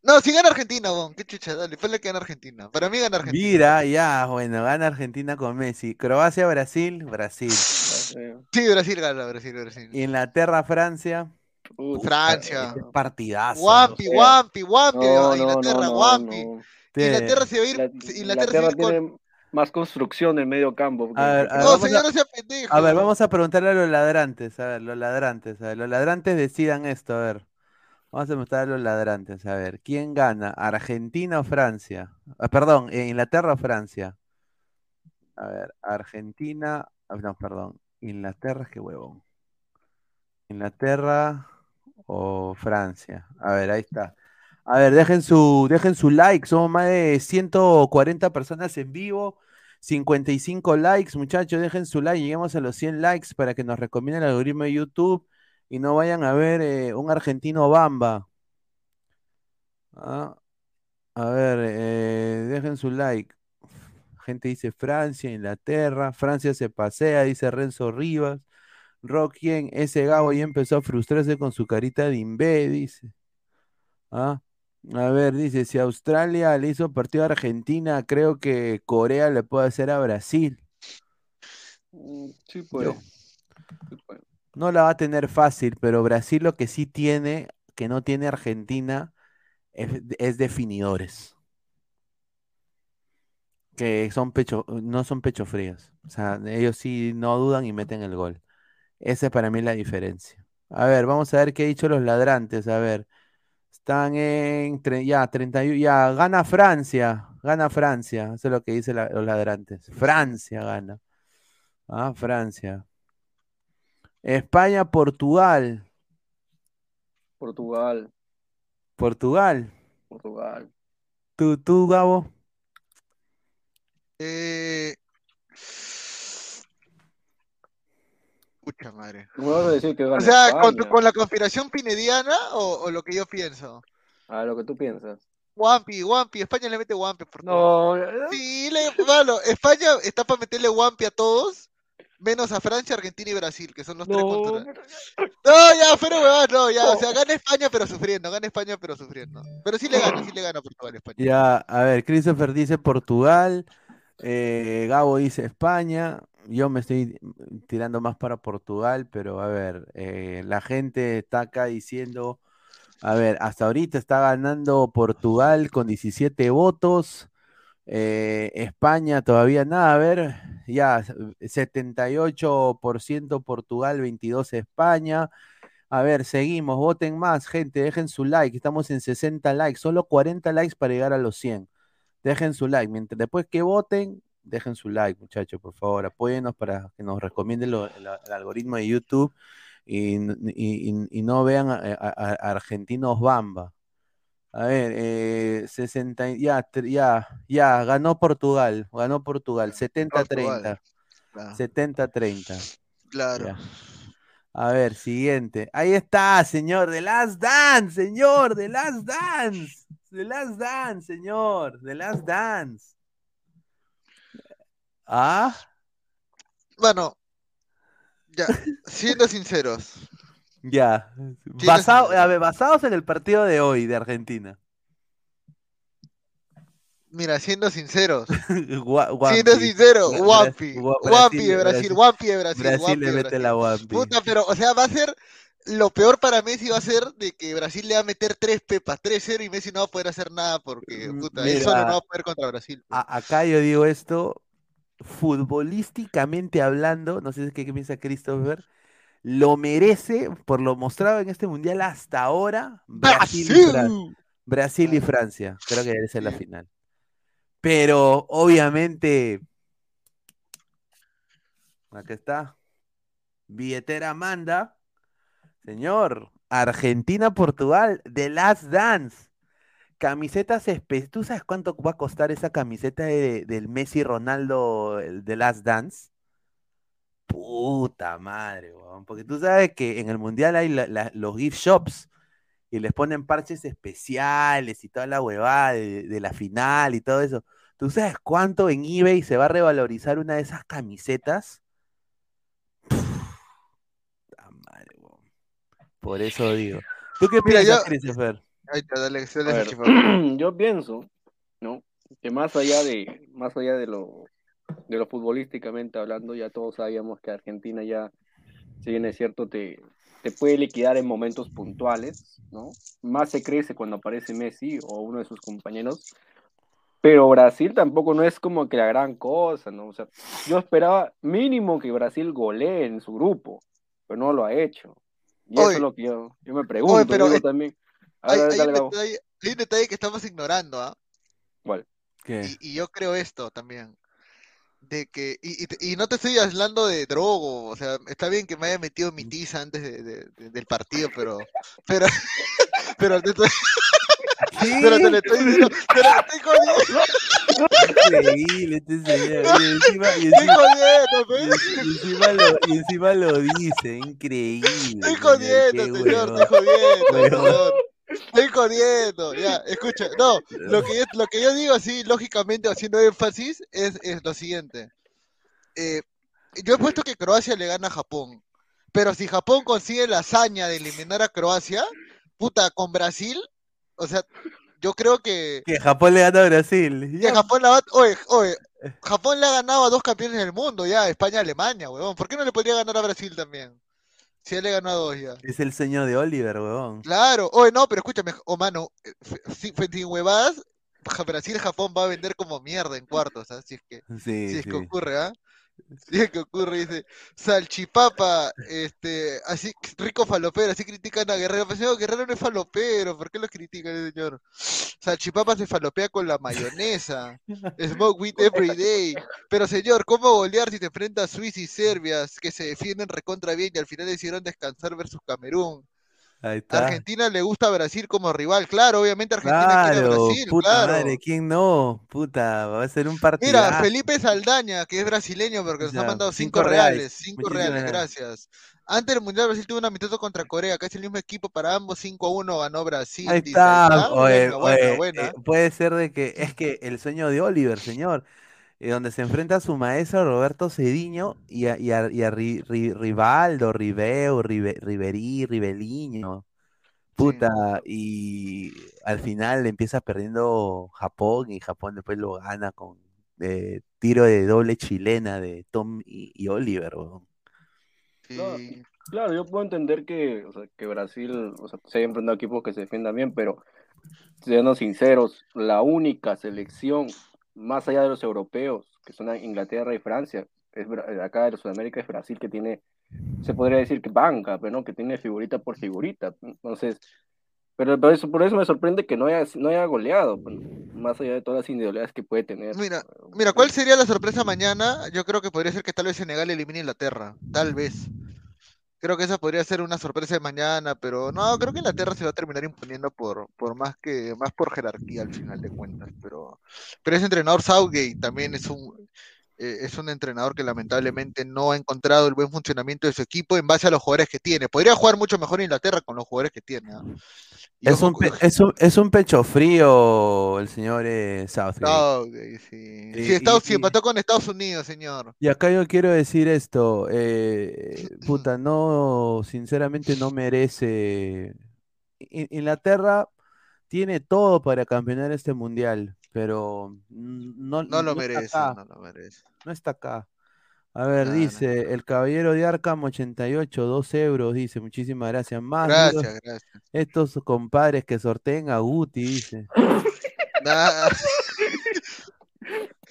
No, si gana Argentina, bon, qué chucha, dale, ponle que gana Argentina. Para mí gana Argentina. Mira, ya, bueno, gana Argentina con Messi. Croacia, Brasil, Brasil. (laughs) Sí, Brasil gana, Brasil, Brasil. Inglaterra, Francia. Francia. Este partidazo. Wampi, ¿no? Wampi, Wampi, No, no, Inglaterra, no, no, Wampi. no. Te- Inglaterra se va a ir, La- Inglaterra, se va a ir con... más construcción en medio campo. A ver, a ver, No, señor, a- no sea pendejo. A ver, vamos a preguntarle a los ladrantes, a ver, los ladrantes, a ver, los ladrantes decidan esto, a ver. Vamos a preguntar a los ladrantes, a ver, ¿quién gana? ¿Argentina o Francia? Ah, perdón, eh, ¿Inglaterra o Francia? A ver, Argentina, ah, no, perdón, Inglaterra, qué huevón. ¿Inglaterra o Francia? A ver, ahí está. A ver, dejen su, dejen su like, somos más de 140 personas en vivo. 55 likes, muchachos, dejen su like, lleguemos a los 100 likes para que nos recomiende el algoritmo de YouTube y no vayan a ver eh, un argentino bamba. Ah, a ver, eh, dejen su like. Gente dice Francia, Inglaterra, Francia se pasea, dice Renzo Rivas. Rockien, ese Gabo ya empezó a frustrarse con su carita de imbé, dice. Ah, a ver, dice, si Australia le hizo partido a Argentina, creo que Corea le puede hacer a Brasil. Mm, Sí, puede. No la va a tener fácil, pero Brasil lo que sí tiene, que no tiene Argentina, es, es definidores. Que son pecho, no son pecho fríos. O sea, ellos sí no dudan y meten el gol. Esa es para mí la diferencia. A ver, vamos a ver qué ha dicho los ladrantes. A ver, están en ya 31, ya gana Francia, gana Francia. Eso es lo que dicen los ladrantes. Francia gana. Ah, Francia. España, Portugal. Portugal, Portugal. Portugal. ¿Tú, tú, Gabo? Eh... Pucha madre. No me vas a decir que O sea, ¿con, tu- España. con la conspiración pinediana o, o lo que yo pienso? A lo que tú piensas. Wampi, Wampi, España le mete Portugal. No, eh, Sí, le, mano, España está para meterle Wampi a todos, menos a Francia, Argentina y Brasil, que son los tres no, pero- No, ya, pero weón, no, ya, o sea, gana España pero sufriendo, gana España pero sufriendo. Pero sí le gana, sí le gana Portugal a España. Ya, a ver, Christopher dice Portugal, eh, Gabo dice España, yo me estoy tirando más para Portugal, pero a ver, eh, la gente está acá diciendo, a ver, hasta ahorita está ganando Portugal con 17 votos, eh, España todavía nada, a ver, ya 78% Portugal, 22 España. A ver, seguimos, voten más, gente, dejen su like, estamos en 60 likes, solo 40 likes para llegar a los 100. Dejen su like, mientras después que voten, dejen su like, muchachos, por favor, apóyennos para que nos recomiende lo- el, el algoritmo de YouTube y, y- no vean a argentinos bamba. A ver, eh, 60, y- ya, ya, ya, ganó Portugal, ganó Portugal, 70-30, Claro. 70-30. Claro. Ya. A ver, siguiente. Ahí está, señor, The Last Dance, señor, The Last Dance. The Last Dance, señor, The Last Dance. Ah, Bueno, ya, siendo (laughs) sinceros, ya. Basado, a ver, basados en el partido de hoy de Argentina. mira, siendo sinceros, (laughs) Gua- siendo sincero, Bra- Wampi de Brasil, Brasil- Wampi de Brasil, Brasil Wampi le de mete Brasil. la Wampi. Puta, pero, o sea, va a ser, lo peor para Messi va a ser de que Brasil le va a meter tres pepas, 3-0 y Messi no va a poder hacer nada porque, Mm, puta, él mira. solo no va a poder contra Brasil. pues. A- acá yo digo esto, futbolísticamente hablando, no sé qué, qué piensa Christopher, lo merece por lo mostrado en este mundial hasta ahora Brasil y, Fran- ¡Brasil! Brasil y Francia. Creo que debe ser la final. Pero obviamente, acá está, billetera manda, señor, Argentina-Portugal, The Last Dance. Camisetas espe- ¿Tú sabes cuánto va a costar esa camiseta de- del Messi Ronaldo de Last Dance? Puta madre, weón. Porque tú sabes que en el Mundial hay la- la- los gift shops. y les ponen parches especiales y toda la huevada de, de la final y todo eso. ¿Tú sabes cuánto en eBay se va a revalorizar una de esas camisetas? Puta madre, weón. Por eso digo. ¿Tú qué Mira, piensas, yo- Christopher? Ahí dale, (clears throat) yo pienso, ¿no? Que más allá de, más allá de lo, de lo futbolísticamente hablando, ya todos sabíamos que Argentina ya, si bien es cierto, te, te puede liquidar en momentos puntuales, ¿no? Más se crece cuando aparece Messi o uno de sus compañeros. Pero Brasil tampoco no es como que la gran cosa, ¿no? O sea, yo esperaba mínimo que Brasil golee en su grupo, pero no lo ha hecho. Y eso es lo que yo, yo me pregunto. Oye, pero también. Hay, ver, hay dale, un detalle, hay un detalle que estamos ignorando, ¿ah? ¿Cuál? ¿Qué? Y, y yo creo esto también. De que, y, y no te estoy hablando de drogo, o sea, está bien que me haya metido mi tiza antes de- de- de- del partido, pero, pero, (laughs) pero te estoy, pero te lo estoy diciendo, pero estoy jodiendo, Increíble este señor. Y encima, y encima, y lo, y encima lo dice. Increíble. Estoy jodiendo, señor, estoy jodiendo. Estoy jodiendo, ya, escucha, no, lo que yo, lo que yo digo así, lógicamente, haciendo énfasis, es, es lo siguiente. Eh, yo he puesto que Croacia le gana a Japón, pero si Japón consigue la hazaña de eliminar a Croacia, puta, con Brasil, o sea, yo creo que, Que Japón le gana a Brasil. que Japón la va, oye, oye, Japón le ha ganado a dos campeones del mundo, ya, España, Alemania, huevón, ¿por qué no le podría ganar a Brasil también? Si él le ganó a dos ya. Es el sueño de Oliver, huevón. Claro, oye, no, pero escúchame, oh mano, eh, huevadas, Ja- Brasil-Japón va a vender como mierda en cuartos, ¿ah? Si es que, Sí, si es sí. que ocurre, ¿ah? Es que ocurre, dice, salchipapa, este, así, rico falopero, así critican a Guerrero, pues señor, Guerrero no es falopero, ¿por qué lo critican, ese señor? Salchipapa se falopea con la mayonesa, smoke with every day, pero señor, ¿cómo golear si te enfrenta a Suiza y Serbia, que se defienden recontra bien y al final decidieron descansar versus Camerún? Ahí está. Argentina le gusta a Brasil como rival, claro, obviamente Argentina quiere a Claro, Brasil, puta claro. madre, ¿quién no? Puta, va a ser un Mira, partidazo. Felipe Saldaña, que es brasileño, porque nos Ya, ha mandado cinco cinco reales. reales, cinco Muchísimas reales, gracias. Antes del Mundial Brasil tuvo un amistoso contra Corea, casi el mismo equipo para ambos, 5 a 1 ganó Brasil, Ahí dice, está, oye, buena, buena, oye, buena. eh, puede ser de que es que el sueño de Oliver, señor, eh, donde se enfrenta a su maestro Roberto Cediño y a, y a- y a Ri- Ri- Rivaldo, Ribeu, Rive- Riverí, Riveliño, puta, y al final empieza perdiendo Japón y Japón después lo gana con eh, tiro de doble chilena de Tom y, y Oliver, weón. No, Sí. Claro, yo puedo entender que, o sea, que Brasil o sea, se haya enfrentado a equipos que se defiendan bien, pero siendo sinceros, la única selección, más allá de los europeos, que son Inglaterra y Francia, es, de acá de Sudamérica es Brasil que tiene, se podría decir que banca, pero no, que tiene figurita por figurita. Entonces, pero por eso, por eso me sorprende que no haya, no haya goleado, pues, más allá de todas las individualidades que puede tener. Mira, mira, ¿cuál sería la sorpresa mañana? Yo creo que podría ser que tal vez Senegal elimine a Inglaterra, tal vez. Creo que esa podría ser una sorpresa de mañana, pero no, creo que Inglaterra se va a terminar imponiendo por, por más que, más por jerarquía al final de cuentas, pero, pero ese entrenador Southgate también es un, eh, es un entrenador que lamentablemente no ha encontrado el buen funcionamiento de su equipo en base a los jugadores que tiene. Podría jugar mucho mejor en Inglaterra con los jugadores que tiene. ¿ah? Es un, pe- es, un, es un pecho frío el señor eh, Southgate. Southgate, sí. Y- Sí, Estados- y- sí, empató con Estados Unidos, señor. Y acá yo quiero decir esto, eh, puta, no, sinceramente no merece. Inglaterra tiene todo para campeonar este mundial, pero no, No lo no merece, no lo merece. no está acá. A ver, No, dice, el caballero de Arkham 88, 2 euros, dice, muchísimas gracias. Más Gracias, gracias. estos compadres que sorteen a Guti, dice. (laughs)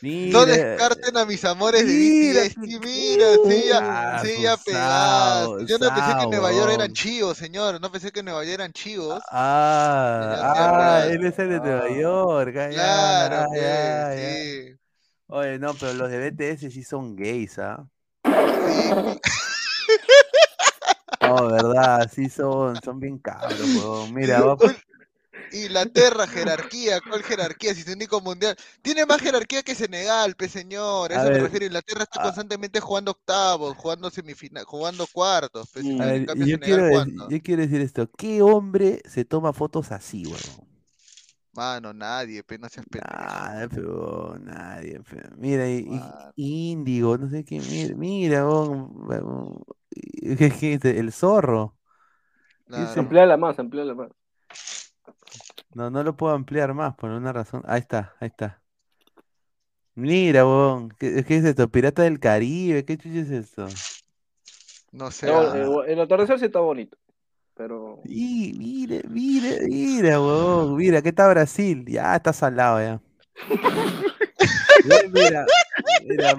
No descarten a mis amores de mira, BTS. Sí, mira, sí, ya, Ah, sí, ya pegaste. Yo no pensé que en Nueva York eran chivos, señor. No pensé que en Nueva York eran chivos. Ah, ah, él es el de Nueva. York. ah, Claro, ah, pues, ya, ya. sí. Oye, no, pero los de BTS sí son gays, ¿ah? Sí, No, verdad, sí son, son bien cabros, weón. Mira, (laughs) va- Inglaterra, jerarquía, ¿cuál jerarquía? Si es único mundial. Tiene más jerarquía que Senegal, pe señor. A eso me refiero. Inglaterra está a- constantemente jugando octavos, jugando semifinal, jugando cuartos. pe, Mm. A En ver, cambio, yo, Senegal, quiero decir, yo quiero decir esto. ¿Qué hombre se toma fotos así, huevón? Mano, nadie, pe, no seas pendejo. Nada, pero nadie. pe. Mira. Índigo, no sé qué. Mira, mira huevón, huevón, ¿qué- qué es? el zorro. Claro. Amplíala más, amplíala más. No, no lo puedo ampliar más por una razón. Ahí está, ahí está. Mira, huevón, ¿qué, qué es esto? Pirata del Caribe, ¿qué chucha es esto? No sé. No, eh, el atardecer sí está bonito. Pero. Y mira, mira, mira, huevón, mira, ¿qué está Brasil? Ya está salado ya. Mira, mira,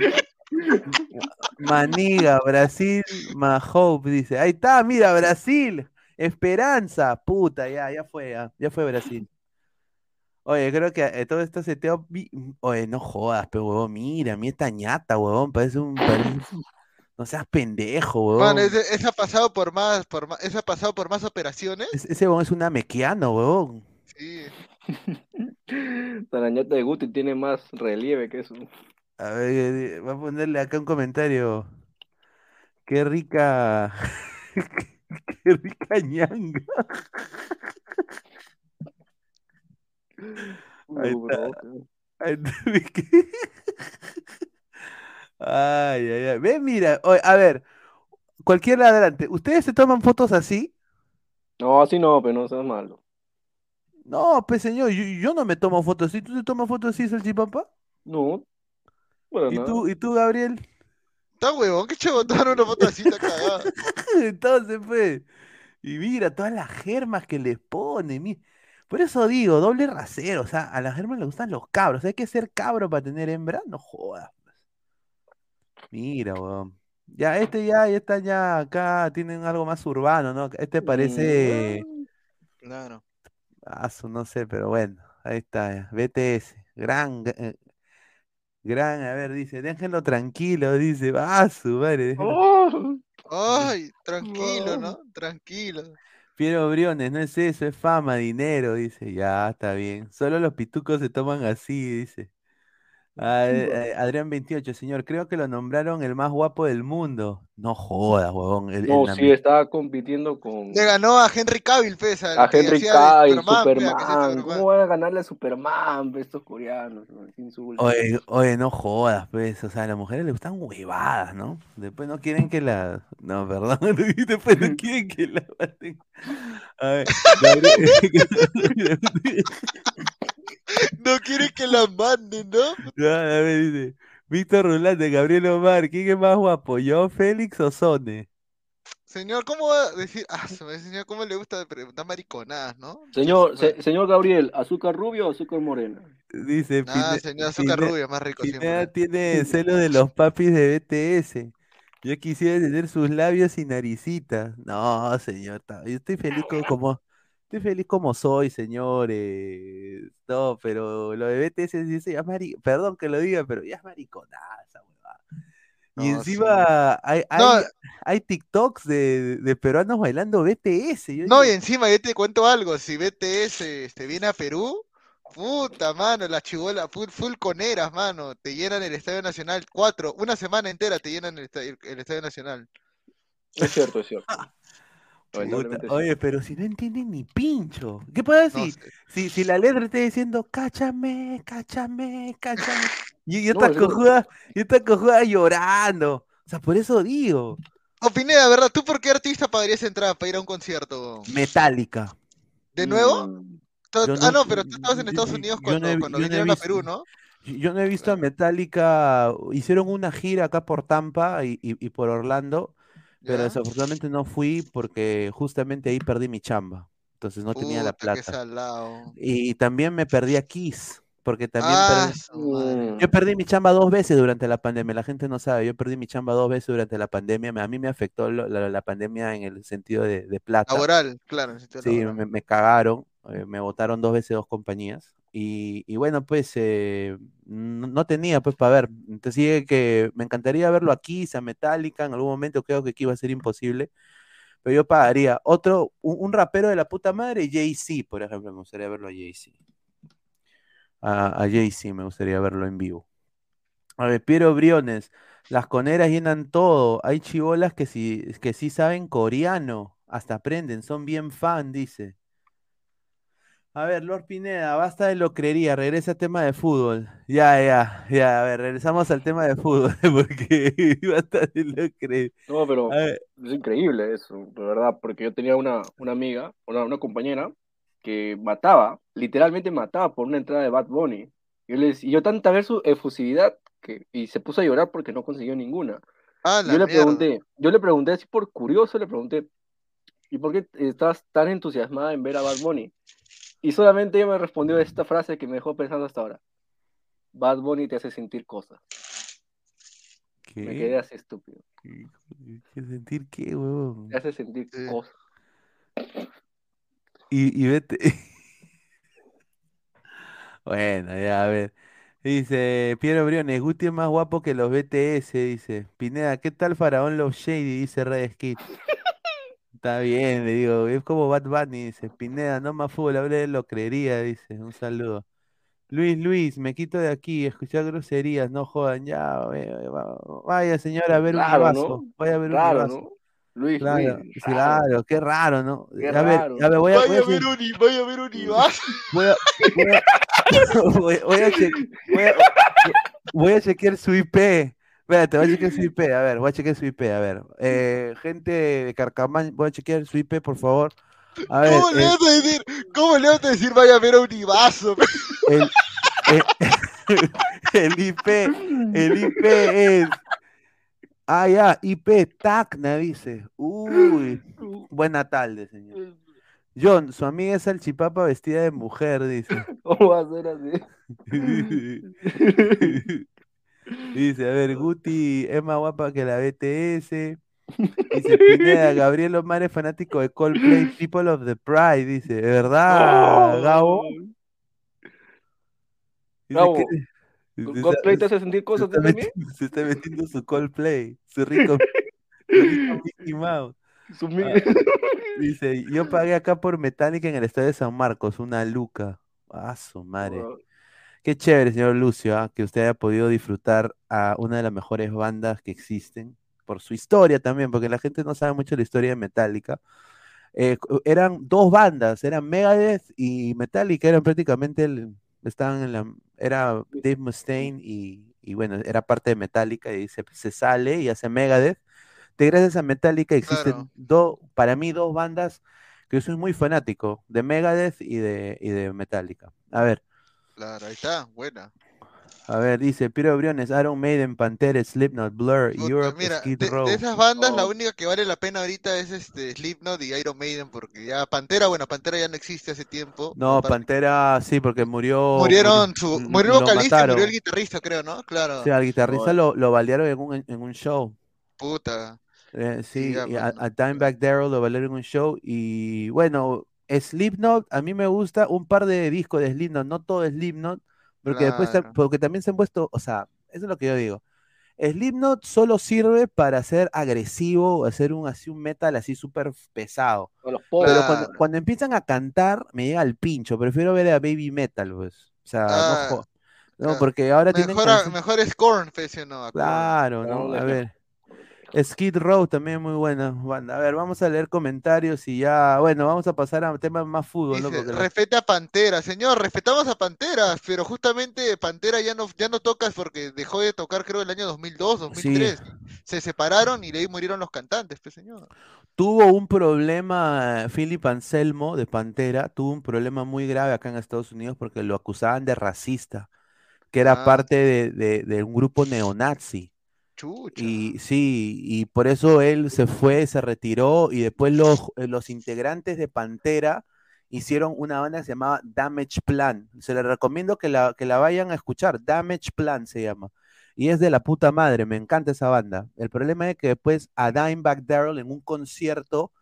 Maniga, Brasil, Mahope, dice. Ahí está, mira, Brasil, Esperanza, puta, ya, ya fue, ya, ya fue Brasil. Oye, creo que eh, todo esto seteo. vi- Oye, no jodas, pero huevón, mira, mira esta ñata, huevón, parece un. parece- (laughs) No seas pendejo, huevón. ese, ese ha pasado por más, por más, ese ha pasado por más operaciones. Es- Ese huevón es un amequiano, huevón. Sí. (laughs) La ñata de Guti tiene más relieve que eso. A ver, eh, voy a ponerle acá un comentario. Qué rica. (laughs) Qué rica ñanga. Ahí está. (laughs) bro. Ay. Ay, ay, ay. Ve, mira, oye, a ver, cualquiera adelante. ¿Ustedes se toman fotos así? No, así no, pero no seas malo. No, pues señor, yo, yo no me tomo fotos así. ¿Tú te tomas fotos así, Salchipapa? No, bueno, ¿Y nada. tú, y tú, Gabriel? Está huevón, que chavo, tomar una foto así, está cagada. (laughs) Entonces, pues, y mira todas las germas que les pone. mi- Por eso digo, doble rasero. O sea, a las germas les gustan los cabros. Hay que ser cabro para tener hembra. No jodas. pues. Mira, weón. Ya, este ya, ya está ya acá. Tienen algo más urbano, ¿no? Este parece. Claro. Ah, su- no sé, pero bueno. Ahí está, ya. BTS. Gran. eh, Gran, a ver, dice, déjenlo tranquilo, dice, ah, su madre, déjenlo Oh, Ay, tranquilo, ¿no? Tranquilo. Piero Briones, no es eso, es fama, dinero, dice. Ya, está bien. Solo los pitucos se toman así, dice. Ah, eh, eh, Adrián 28, señor, creo que lo nombraron el más guapo del mundo. No jodas, huevón. el- el no, nam- sí, estaba compitiendo con Le ganó a Henry Cavill, pues, al a Henry Cavill, Superman, de Superman. ¿Cómo van a ganarle a Superman, pe, estos coreanos? Oye, oye, no jodas, pues. O sea, a las mujeres les gustan huevadas, ¿no? Después no quieren que la. No, perdón. (laughs) Después no (laughs) quieren que la. A ver, (laughs) No quiere que la manden, ¿no? Ya, a ver, dice. Víctor Rulante, Gabriel Omar, ¿quién es más guapo? ¿Yo, Félix o Sone? Señor, ¿cómo va a decir? Ah, señor, ¿cómo le gusta preguntar mariconadas, no? Señor, se- señor Gabriel, ¿azúcar rubio o azúcar morena? Dice Ah, señor, azúcar rubia, más rico Pineda siempre. tiene celo de los papis de BTS. Yo quisiera tener sus labios y naricita. No, señor, yo estoy feliz co- como, estoy feliz como soy, señores. No, pero lo de BTS dice, ya es mari- perdón que lo diga, pero ya es mariconada esa huevada. Y No, encima hay, hay, No. hay TikToks de, de peruanos bailando BTS. Yo No, y encima yo te cuento algo, si BTS este, viene a Perú, puta mano, la chibola, full, full coneras, mano, te llenan el Estadio Nacional, cuatro, una semana entera te llenan el, esta- el- el Estadio Nacional. Es cierto, es cierto. (laughs) puta, oye, pero si no entienden ni pincho. ¿Qué puede No decir? sé. Si, si la letra está diciendo, cáchame, cáchame, cáchame. Y, y No, esta cojuda, y esta cojuda llorando. O sea, por eso digo, O Pineda, ¿verdad? ¿Tú por qué artista pagarías entrada para ir a un concierto? Metallica. ¿De nuevo? Mm, Yo ah, no- pero tú estabas en yo- Estados yo- Unidos yo no cuando, he- cuando yo no he vinieron a visto. Perú, ¿no? Yo yo no he visto a Metallica, hicieron una gira acá por Tampa y, y- y por Orlando, pero desafortunadamente no fui porque justamente ahí perdí mi chamba. Entonces no tenía la Puta, plata. Y también me perdí a Kiss, porque también Ah, perdí-. Yo perdí mi chamba dos veces durante la pandemia, la gente no sabe, yo perdí mi chamba dos veces durante la pandemia, a mí me afectó lo- la, la pandemia en el sentido de, de plata, Laboral, claro, en el sentido sí, laboral. me, me cagaron, eh, me votaron dos veces dos compañías, y, bueno, pues eh, no, tenía pues para ver, entonces sí que me encantaría verlo aquí, a Metallica, en algún momento creo que aquí iba a ser imposible, Pero yo pagaría. Otro, un, rapero de la puta madre, Jay-Z, por ejemplo, me gustaría verlo a Jay-Z. A, a Jay-Z me gustaría verlo en vivo. A ver, Piero Briones, las coneras llenan todo. Hay chibolas que sí, que sí saben coreano, hasta aprenden, son bien fan, dice. A ver, Lord Pineda, basta de lo creería, regresa al tema de fútbol. Ya, ya, ya, a ver, regresamos al tema de fútbol, (laughs) porque (laughs) basta de lo creería. No, pero es increíble eso, de verdad, porque yo tenía una, una amiga, una, una compañera, que mataba, literalmente mataba por una entrada de Bad Bunny. Yo le y yo tanta ver su efusividad que, y se puso a llorar porque no consiguió ninguna. Ah, yo le mierda. pregunté, yo le pregunté así por curioso, le pregunté, ¿y por qué estás tan entusiasmada en ver a Bad Bunny? Y solamente ella me respondió esta frase que me dejó pensando hasta ahora. Bad Bunny te hace sentir cosas. Me quedé ¿qué? así estúpido. ¿Qué qué sentir qué, huevón? Te hace sentir Sí. cosas. Y, y vete. (laughs) Bueno, ya, a ver. Dice Piero Briones, Guti es más guapo que los BTS, dice. Pineda, ¿qué tal Faraón Love Shady? Dice Red Skid. Está bien, le digo, es como Bad Bunny, dice. Pineda, no más fútbol, hable de lo creería, dice. Un saludo. Luis, Luis, me quito de aquí, escuchar groserías, no jodan, ya, va- vaya señora a ver un Ibazo, ¿no? vaya a ver un Ibazo. ¿no? Luis, Claro, Luis, raro. claro, qué raro, ¿no? Qué a ver, raro. a ver, voy a, voy a ver un, vaya a ver un (laughs) voy a, voy a, voy, (laughs) voy a che- voy a- voy a chequear su IP. Espérate, voy a chequear su (laughs) IP. A ver, voy a chequear su IP. A ver, eh, gente de Carcamán, voy a chequear su IP, por favor. A ver, ¿Cómo le eh, vas a decir? ¿Cómo le vas a decir vaya a ver a un Ibazo? el, eh, (laughs) (laughs) el IP, el IP es. Ah, ya, IP Tacna, dice. Uy, buena tarde, señor. John, su amiga es salchipapa vestida de mujer, dice. ¿Cómo va a ser así? Dice, a ver, Guti es más guapa que la BTS. Dice, Pineda, (laughs) Gabriel Omar es fanático de Coldplay, People of the Pride, dice, ¿de verdad, Gabo? Dice Gabo, que- se ¿Coldplay te hace sentir se cosas está también? metiendo- se está metiendo su Coldplay, su rico, (laughs) su rico Mickey Mouse. Su mi- Ah, (laughs) Dice, yo pagué acá por Metallica en el estadio de San Marcos, una luca. Ah, su madre. Qué chévere, señor Lucio, ah, que usted haya podido disfrutar a una de las mejores bandas que existen, por su historia también, porque la gente no sabe mucho la historia de Metallica. Eh, eran dos bandas, eran Megadeth y Metallica, eran prácticamente, el- estaban en la, era Dave Mustaine y, y bueno, era parte de Metallica y se, se sale y hace Megadeth. De gracias a Metallica existen Claro. dos, para mí dos bandas que yo soy muy fanático, de Megadeth y de, y de Metallica. A ver. Claro, ahí está, buena. A ver, dice Piero Briones, Iron Maiden, Pantera, Slipknot, Blur, Puta, Europe, mira, Skid de, Row. de esas bandas la Oh. única que vale la pena ahorita es este Slipknot y Iron Maiden porque ya Pantera, bueno, Pantera ya no existe hace tiempo. No, Pantera, sí, porque murió. Murieron murió- su, murió el vocalista murió el guitarrista, creo, ¿no? Claro. Sí, al guitarrista Oh. lo, lo balearon en un, en un show. Puta. Eh, sí, ya, y a, a Dimebag Darrell lo balearon en un show. Y bueno, Slipknot, a mí me gusta un par de discos de Slipknot, no todo Slipknot, porque después, se- Claro. porque también se han puesto, o sea, eso es lo que yo digo. Slipknot solo sirve para ser agresivo, hacer un así un metal así súper pesado. Pero cuando, empiezan a cantar, me llega el pincho. Prefiero ver a Baby Metal, pues. O sea, Ah, no, jo- no, claro. porque ahora tienen Mejor, canciones- mejor es Korn, fe, ¿sí o no? Claro, Claro, ¿no? A ver. Skid Row también muy buena banda. A ver, vamos a leer comentarios y ya, bueno, vamos a pasar a temas más fútbol, respeta a Pantera. Señor, respetamos a Pantera, pero justamente Pantera ya no, ya no tocas porque dejó de tocar creo el año 2002, 2003. Se separaron y de ahí murieron los cantantes, pues señor. Tuvo un problema, Philip Anselmo de Pantera, tuvo un problema muy grave acá en Estados Unidos porque lo acusaban de racista, que era Ah. parte de, de- de un grupo neonazi. Chucha. Y sí, y por eso él se fue, se retiró y después los, eh, los integrantes de Pantera hicieron una banda que se llamaba Damage Plan. Se les recomiendo que la, que la vayan a escuchar. Damage Plan se llama. Y es de la puta madre, me encanta esa banda. El problema es que después a Dimebag Darrell en un concierto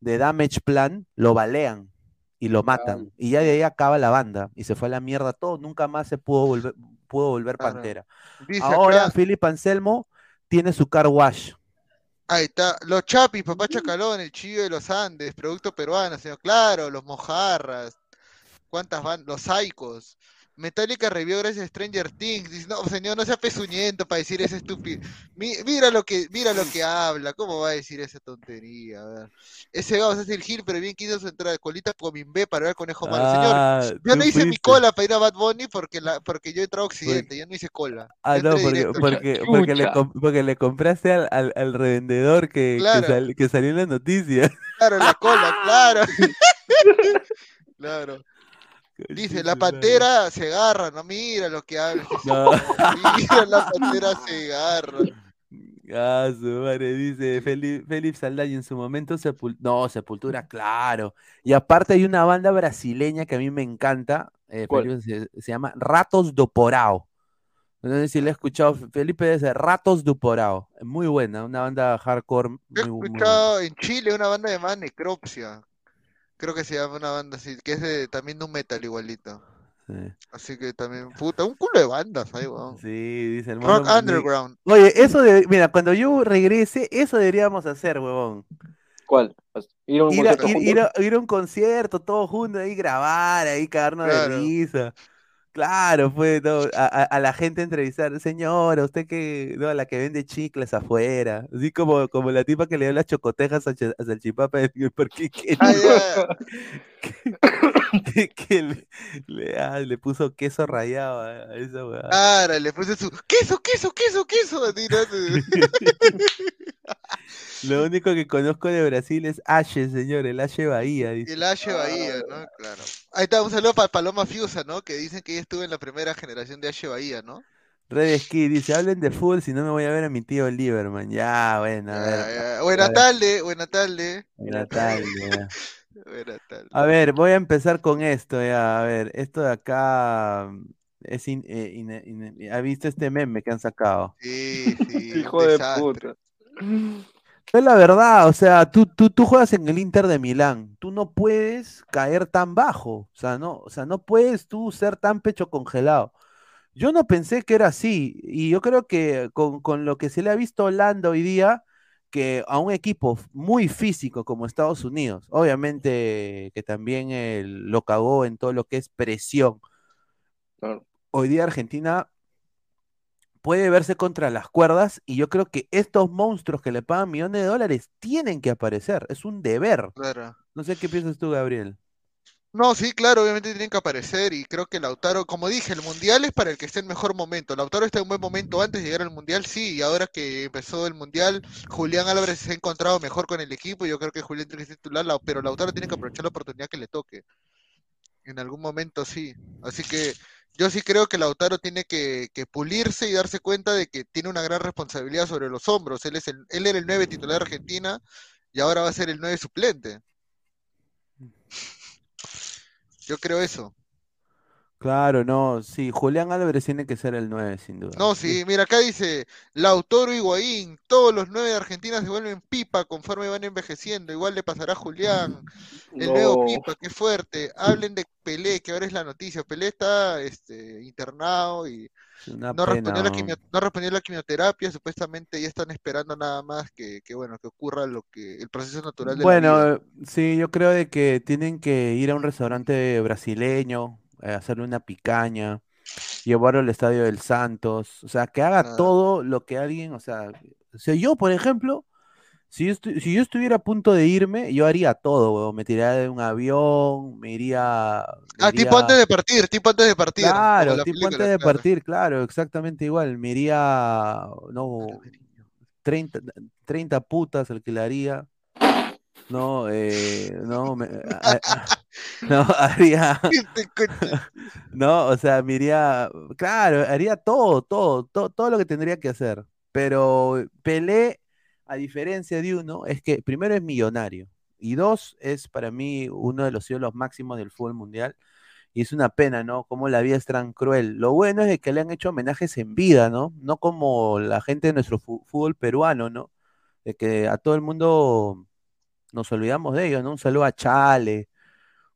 de Damage Plan lo balean y lo matan. Y ya de ahí acaba la banda y se fue a la mierda todo. Nunca más se pudo volver, pudo volver. Pantera. Ahora Philip Anselmo tiene su car wash. Ahí está, los chapis, papá chacalón, el chillo de los Andes, producto peruano, señor. Claro, los mojarras, cuántas van, los saicos. Metallica revió gracias a Stranger Things. Dice, no, señor, no sea pezuñento para decir ese estúpido. Mi- mira lo que, mira lo que habla, ¿cómo va a decir esa tontería? A ver. Ese Gauss hace el gil, pero bien quiso su entrada de colita con mi B para ver al conejo malo. Señor, Ah, yo no hice mi cola para ir a Bad Bunny porque la, porque yo entré a Occidente, yo no hice cola. Ah, no, porque, porque, (laughs) porque, le, porque le compraste al, al, al revendedor que, que, sal- que salió en la noticia. Claro, la cola, claro. (laughs) (laughs) Claro. Dice, la pantera se agarra, no mira lo que habla. No. (laughs) Mira, la pantera se agarra. Ah, su madre, dice Felipe, Felipe Saldaña en su momento sepul- no, Sepultura, claro. Y aparte hay una banda brasileña que a mí me encanta, eh, se, se llama Ratos do Porao. No sé si le he escuchado, Felipe dice Ratos do Porao. Muy buena, una banda hardcore muy, He muy escuchado en Chile una banda llamada Necropsia. Creo que se llama una banda así, que es de, también de un metal igualito. Sí, Así que también, puta, un culo de bandas ahí, weón. Sí, dice el Rock mono- Underground. Oye, eso de, mira, cuando yo regrese, eso deberíamos hacer, huevón. ¿Cuál? ¿Ir a un Ir a, concierto ir, ir juntos? a- ir a un concierto, todos juntos, ahí grabar, ahí cagarnos de risa. Claro, fue no, a, a- a la gente entrevistar, señora, usted que, no, la que vende chicles afuera, así como, como la tipa que le dio las chocotejas a, Ch- a Salchipapa en parque que, Ah, que- que le, le- ah, le puso queso rallado a, a esa weá. Claro, le puse su queso, queso, queso, queso. así, ¿no? (laughs) Lo único que conozco de Brasil es Ashe, señor, el Ashe Bahía, dice. el Ashe Bahía, ¿no? Claro. Ahí está, un saludo para Paloma Fiusa, ¿no? Que dicen que ella estuvo en la primera generación de Ashe Bahía, ¿no? Red Ski dice, hablen de fútbol si no me voy a ver a mi tío Lieberman. Ya, bueno, a ver. ya. Buena tarde, buena tarde. Buena tarde. (laughs) Buena tarde. A ver, voy a empezar con esto, ya. A ver, esto de acá mm, es in- eh, in- in- ¿ha visto este meme que han sacado? Sí, sí, (laughs) Hijo de puta. Es la verdad, o sea, tú, tú, tú juegas en el Inter de Milán, tú no puedes caer tan bajo, o sea, no, o sea, no puedes tú ser tan pecho congelado. Yo no pensé que era así, y yo creo que con, con lo que se le ha visto a Holanda hoy día, que a un equipo muy físico como Estados Unidos, obviamente que también eh, lo cagó en todo lo que es presión. Claro. Hoy día Argentina puede verse contra las cuerdas y yo creo que estos monstruos que le pagan millones de dólares tienen que aparecer, es un deber. Claro. No sé qué piensas tú, Gabriel. No, sí, claro, obviamente tienen que aparecer y creo que Lautaro, como dije, el Mundial es para el que esté en mejor momento. Lautaro está en un buen momento antes de llegar al Mundial, sí, y ahora que empezó el Mundial, Julián Álvarez se ha encontrado mejor con el equipo, yo creo que Julián tiene que ser titular, pero Lautaro tiene que aprovechar la oportunidad que le toque. En algún momento sí. Así que yo sí creo que Lautaro tiene que, que pulirse y darse cuenta de que tiene una gran responsabilidad sobre los hombros. Él es el, él era el 9 titular de Argentina y ahora va a ser el 9 suplente. Yo creo eso. Claro, no, sí, Julián Álvarez tiene que ser el 9, sin duda. No, sí, mira, acá dice Lautaro Higuaín, todos los nueve de Argentina se vuelven pipa conforme van envejeciendo, igual le pasará a Julián, el nuevo No. pipa, qué fuerte, hablen de Pelé, que ahora es la noticia, Pelé está este, internado y no respondió la ¿no? quimio- no respondió a la quimioterapia, supuestamente ya están esperando nada más que, que bueno, que ocurra lo que, el proceso natural de la vida. Bueno, sí, yo creo de que tienen que ir a un restaurante brasileño, eh, hacerle una picaña, llevarlo al estadio del Santos, o sea, que haga todo lo que alguien, o sea, o sea, yo, por ejemplo, si yo, si yo estuviera a punto de irme, yo haría todo, weón, me tiraría de un avión, me iría, me Ah, tipo antes de partir, tipo antes de partir, Claro, la tipo antes de claro. partir, claro, exactamente igual. Me iría, no, 30, 30 putas alquilaría. No, eh, no, me, (laughs) a- no, (laughs) haría, (laughs) no, o sea, me iría, claro, haría todo, todo, todo, todo lo que tendría que hacer. Pero Pelé, a diferencia de uno, es que primero es millonario y dos, es para mí uno de los ídolos máximos del fútbol mundial. Y es una pena, ¿no? Como la vida es tan cruel. Lo bueno es que le han hecho homenajes en vida, ¿no? No como la gente de nuestro fútbol peruano, ¿no? De que a todo el mundo nos olvidamos de ellos, ¿no? Un saludo a Chale,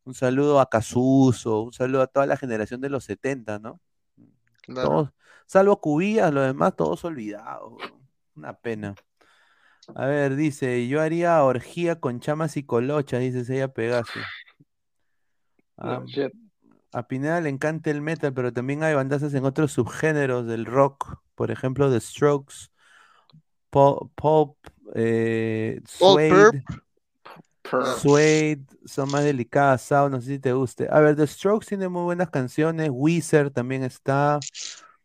un saludo a Casuso, un saludo a toda la generación de los 70, ¿no? Claro. Todos, salvo Cubillas, los demás todos olvidados. Una pena. A ver, dice, yo haría orgía con chamas y colochas, dice Sella Pegaso. Ah, No, a Pineda le encanta el metal, pero también hay bandazas en otros subgéneros del rock. Por ejemplo, The Strokes, Pop, Pop eh, Paul Suede. Suede, son más delicadas, Sao, no sé si te guste. A ver, The Strokes tiene muy buenas canciones, Weezer también está,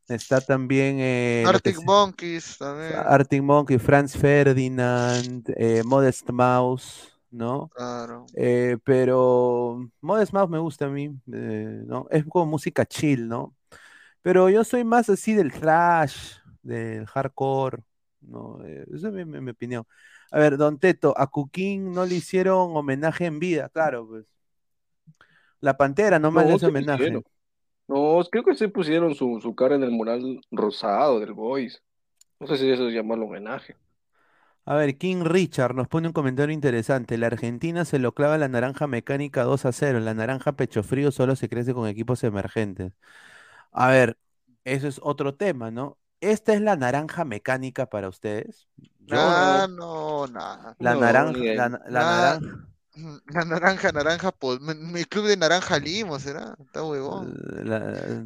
está también eh, Arctic Monkeys también. Arctic Monkey, Franz Ferdinand, eh, Modest Mouse, ¿no? Claro. Eh, pero Modest Mouse me gusta a mí, ¿no? Es como música chill, ¿no? Pero yo soy más así del thrash, del hardcore, ¿no? Esa es mi, mi- mi opinión. A ver, Don Teto, a Cuquín no le hicieron homenaje en vida, claro, pues. La Pantera nomás No, le hace homenaje. No, creo que sí pusieron su, su cara en el mural rosado del Boys. No sé si eso es llamarlo homenaje. A ver, King Richard nos pone un comentario interesante. La Argentina se lo clava la naranja mecánica 2 a 0. La naranja pecho frío solo se crece con equipos emergentes. A ver, eso es otro tema, ¿no? ¿Esta es la naranja mecánica para ustedes? Yo, Ah, no, nada. la no, naranja, la, la naranja, (laughs) La naranja, naranja, pues, mi, mi club de naranja limo, ¿será? Está huevón. la,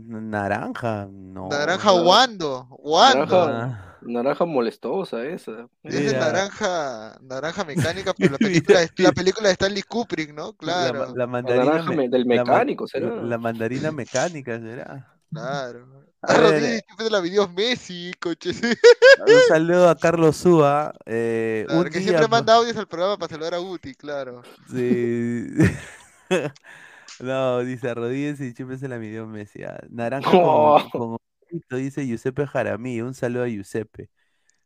naranja, no. Naranja no. Wando, Wando. Naranja. Ah, Naranja molestosa esa. Es naranja, naranja mecánica, (laughs) pero la película, de- la película de Stanley Kubrick, ¿no? la, Claro, la La mandarina naranja me- del la mecánico, ¿será? la mandarina mecánica, ¿será? claro. A Rodríguez, ¿qué de la videos Messi, coches? Un saludo a Carlos Súa. eh, Claro, un que día, siempre pues. manda audios al programa para saludar a Guti, claro. Sí. (laughs) No, dice Rodríguez y siempre se la midió Messi. ah, Naranja Oh. con, con dice Giuseppe Jaramí. Un saludo a Giuseppe.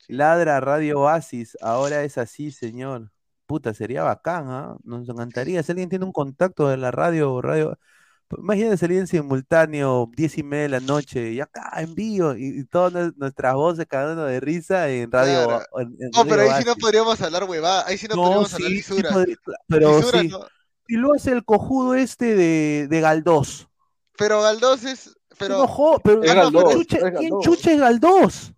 Ladra Radio Oasis. Ahora es así, señor. Puta, sería bacán, ¿ah? Nos encantaría. Si alguien tiene un contacto de la radio, radio. Imagínate salir en simultáneo, diez y media de la noche, y acá en vivo, y, y todas nue- nuestras voces cagando de risa en radio. Claro. en- en No, pero Radio ahí sí no podríamos hablar huevada, ahí sí no, No, podríamos hablar sí, sí lisuras. podría- pero sí. no. Y lo hace el cojudo este de, de Galdós. Pero Galdós es, pero, No, jo- pero, Es no, pero Galdós, chucha- es ¿quién chucha es Galdós?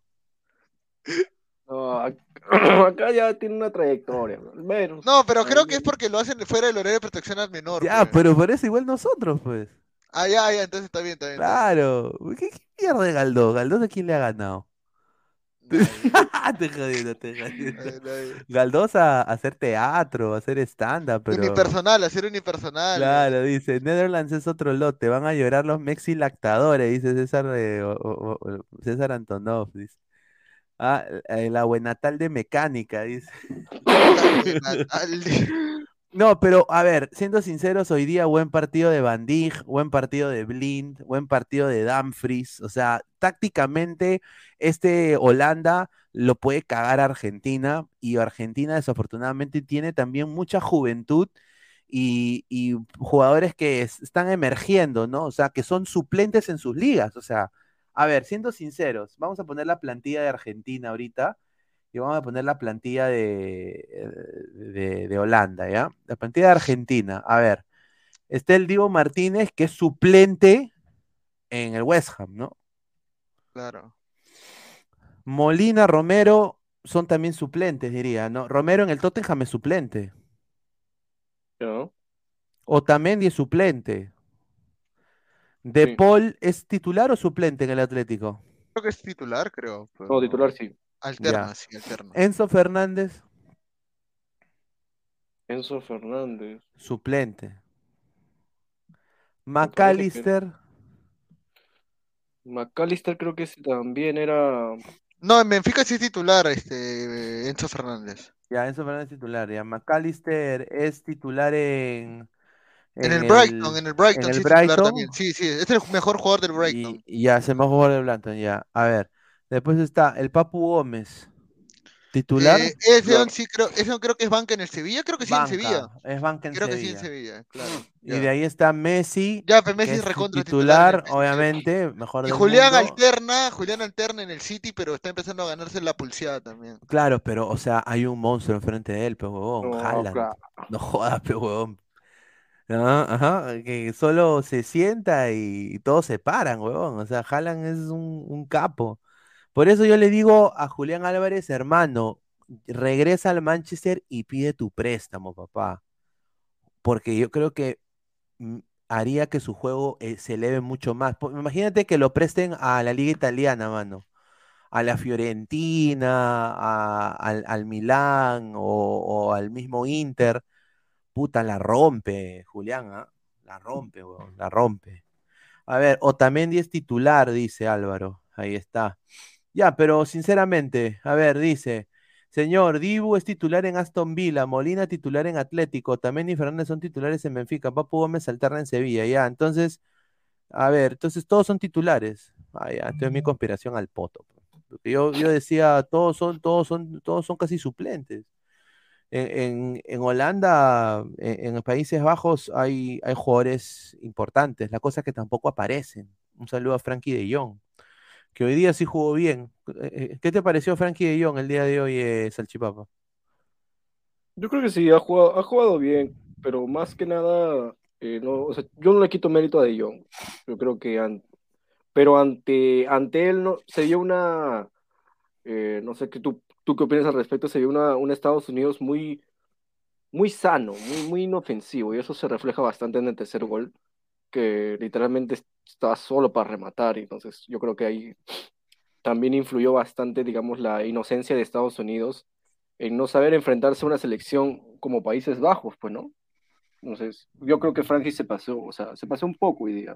(laughs) No, (clears throat) acá ya tiene una trayectoria. Al menos. no, pero creo que es porque lo hacen fuera del horario de protección al menor. Ya, pues. pero parece igual nosotros, pues. Ah, ya, ya, entonces está bien, está bien. Claro. ¿Qué, qué mierda de Galdós? ¿Galdós a quién le ha ganado? (laughs) te jodiendo, te jodiendo. Galdós a, a hacer teatro, a hacer stand-up, pero... Unipersonal, hacer unipersonal. Claro, dice, Netherlands es otro lote, van a llorar los mexi lactadores, dice César, eh, o- o- o- César Antonov, dice. Ah, eh, la buenatal de mecánica, dice. (laughs) No, pero a ver, siendo sinceros, hoy día buen partido de Van Dijk, buen partido de Blind, buen partido de Dumfries. O sea, tácticamente este Holanda lo puede cagar a Argentina y Argentina desafortunadamente tiene también mucha juventud y, y jugadores que es- están emergiendo, ¿no? O sea, que son suplentes en sus ligas. O sea, a ver, siendo sinceros, vamos a poner la plantilla de Argentina ahorita y vamos a poner la plantilla de, eh, de, de Holanda, ¿ya? La plantilla de Argentina. A ver, está el Divo Martínez, que es suplente en el West Ham, ¿no? Claro. Molina, Romero son también suplentes, diría, ¿no? Romero en el Tottenham es suplente. ¿no? Otamendi es suplente. De Sí. Paul es titular o suplente en el Atlético. Creo que es titular, creo. No, titular sí. Alterna, Ya. sí, alterna. Enzo Fernández, Enzo Fernández. suplente. McAllister, McAllister creo que ese también era. No, en Benfica sí es titular, este, Enzo Fernández. ya, Enzo Fernández es titular, ya. McAllister es titular en, En, el Brighton, en el Brighton en el sí es titular Brighton. también. Sí, sí, es el mejor jugador del Brighton. Y, ya, se me jugó el Brighton, ya. A ver, después está el Papu Gómez, titular. Eh, ese sí creo, ese no creo que es banca en el Sevilla, creo que sí en Sevilla. es banca en Creo que sí en Sevilla. Sevilla, claro. Y ya. de ahí está Messi, Ya, pero que Messi es es recontra titular, Messi. obviamente, mejor Y del Julián mundo. alterna, Julián alterna en el City, pero está empezando a ganarse la pulseada también. Claro, pero, o sea, hay un monstruo enfrente de él, pues, huevón, No, Haaland. claro. No jodas, pe huevón. Que solo se sienta y, todos se paran, huevón. O sea, Haaland es un, capo. Por eso yo le digo a Julián Álvarez, hermano, regresa al Manchester y pide tu préstamo, papá. Porque yo creo que mm, haría que su juego eh, se eleve mucho más. Imagínate que lo presten a la liga italiana, mano. A la Fiorentina, a- al, al Milán o al mismo Inter. Puta, la rompe, Julián, ¿ah? La rompe, weón, la rompe. A ver, Otamendi es titular, dice Álvaro. Ahí está. Ya, pero sinceramente, a ver, dice, señor, Dibu es titular en Aston Villa, Molina titular en Atlético, Otamendi y Fernández son titulares en Benfica, Papu Gómez alterna en Sevilla, ya. Entonces, a ver, entonces todos son titulares. Ah, ya, entonces mi conspiración al poto. pues. Yo, yo decía, todos son, todos son, todos son casi suplentes. En, en- Holanda, en, en Países Bajos, hay, hay jugadores importantes. La cosa es que tampoco aparecen. Un saludo a Frankie de Jong, que hoy día sí jugó bien. Eh, eh, ¿Qué te pareció Frankie de Jong el día de hoy, eh, Salchipapa? Yo creo que sí, ha jugado, ha jugado bien, pero más que nada, no, o sea, yo no le quito mérito a De Jong. Yo creo que, pero ante, ante él no, se vio una, eh, no sé qué tú, tú qué opinas al respecto, se vio una, un Estados Unidos muy, muy sano, muy, inofensivo, y eso se refleja bastante en el tercer gol, que literalmente estaba solo para rematar, entonces yo creo que ahí también influyó bastante, digamos, la inocencia de Estados Unidos en no saber enfrentarse a una selección como Países Bajos, pues, ¿no? Entonces, yo creo que Frankie se pasó, o sea, se pasó un poco hoy día,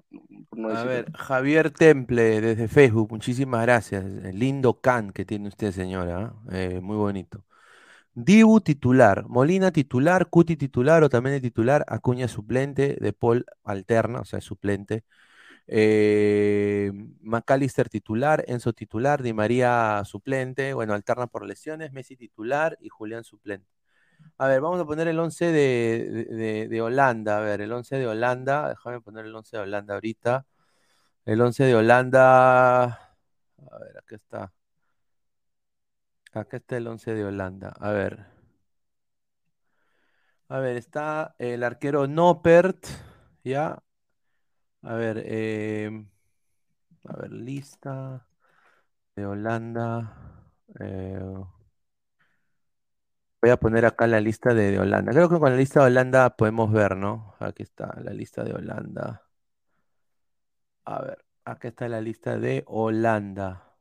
por no A decir ver, Javier Temple desde Facebook, muchísimas gracias. El lindo can que tiene usted, señora. ¿eh? Eh, muy bonito. Dibu titular, Molina titular, Cuti titular o también de titular, Acuña suplente, De Paul alterna, o sea, es suplente. Eh, McAllister titular, Enzo titular, Di María suplente, bueno, alterna por lesiones, Messi titular y Julián suplente. A ver, vamos a poner el 11 de, de- de- Holanda. A ver, el 11 de Holanda. Déjame poner el 11 de Holanda ahorita. El 11 de Holanda. A ver, acá está. Acá está el 11 de Holanda. A ver. A ver, está el arquero Noppert. ¿Ya? A ver, eh, a ver, lista de Holanda. Eh, voy a poner acá la lista de, Holanda. Creo que con la lista de Holanda podemos ver, ¿no? Aquí está la lista de Holanda. A ver, acá está la lista de Holanda.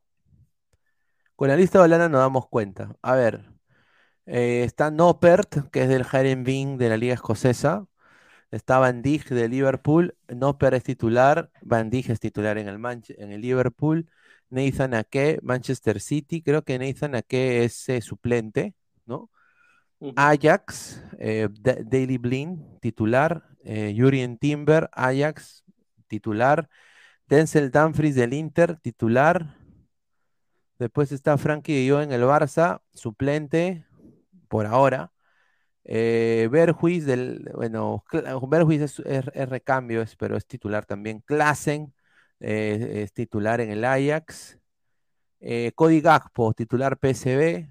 Con la lista de Holanda nos damos cuenta. A ver, eh, está Noppert, que es del Heerenveen de la Liga Escocesa. Está Van Dijk de Liverpool. Noppert es titular. Van Dijk es titular en el, en el Liverpool. Nathan Ake, Manchester City. Creo que Nathan Ake es eh, suplente, ¿no? Ajax, eh, Da- Daley Blind, titular. Eh, Timber, Ajax, titular. Denzel Dumfries del Inter, titular. Después está Frankie de Jong en el Barça, suplente, por ahora. Eh, Berghuis del, bueno, Berghuis es, es- recambio, es- pero es titular también. Klaassen eh, es titular en el Ajax. Eh, Cody titular PSV.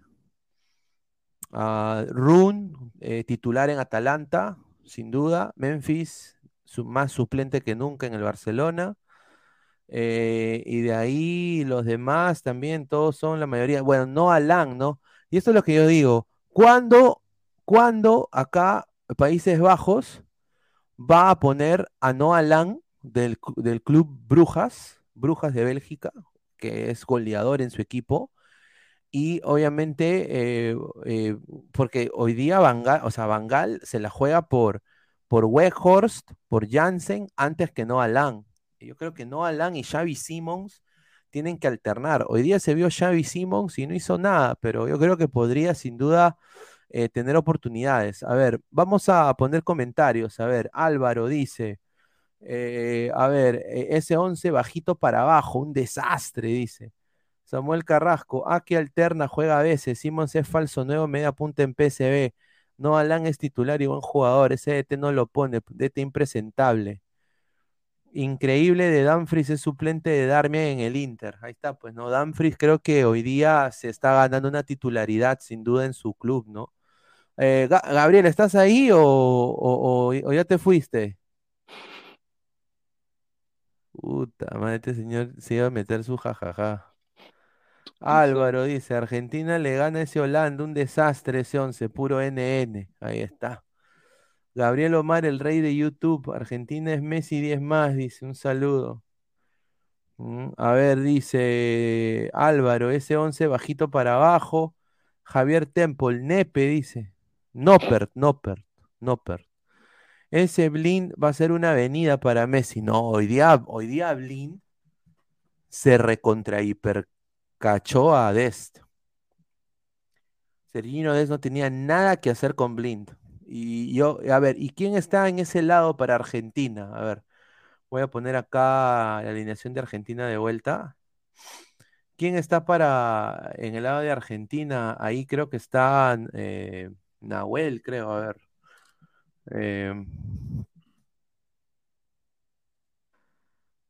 Ah, Rune, eh, titular en Atalanta, sin duda. Memphis, su- más suplente que nunca en el Barcelona. Eh, y de ahí los demás también, todos son la mayoría. Bueno, no Alan, ¿no? Y esto es lo que yo digo. ¿Cuándo, cuándo acá, Países Bajos, va a poner a Noah Lang del, del club Brujas, Brujas de Bélgica, que es goleador en su equipo? Y obviamente, eh, eh, porque hoy día Van Gaal, o sea, Van Gaal se la juega por, por Weghorst, por Jansen, antes que Noah Lang. Y Yo creo que Noah Lang y Xavi Simons tienen que alternar. Hoy día se vio Xavi Simons y no hizo nada, pero yo creo que podría sin duda eh, tener oportunidades. A ver, vamos a poner comentarios. A ver, Álvaro dice, a ver, ese 11 bajito para abajo, un desastre, dice. Samuel Carrasco, Aki alterna, juega a veces. Simons es falso nuevo, media punta en PSV. No, Alan es titular y buen jugador. Ese DT no lo pone, DT impresentable. Increíble de Dumfries es suplente de Darmian en el Inter. Ahí está, pues, ¿no? Dumfries creo que hoy día se está ganando una titularidad, sin duda, en su club, ¿no? Eh, Ga- Gabriel, ¿estás ahí o- o ya te fuiste? Puta madre, este señor se iba a meter su jajaja. Álvaro dice, Argentina le gana a ese Holanda, un desastre ese 11, puro NN. Ahí está. Gabriel Omar, el rey de YouTube. Argentina es Messi 10 más, dice, un saludo. Mm, A ver, dice Álvaro, ese 11 bajito para abajo. Javier Temple, Nepe, dice. Nopert, Nopert, Nopert. Ese Blin va a ser una avenida para Messi. No, hoy día, hoy día Blin se recontra hipercachó a Dest. Sergino Dest no tenía nada que hacer con Blind. Y yo, a ver, ¿y quién está en ese lado para Argentina? A ver, voy a poner acá la alineación de Argentina de vuelta. ¿Quién está para en el lado de Argentina? Ahí creo que está eh, Nahuel, creo, a ver. Eh,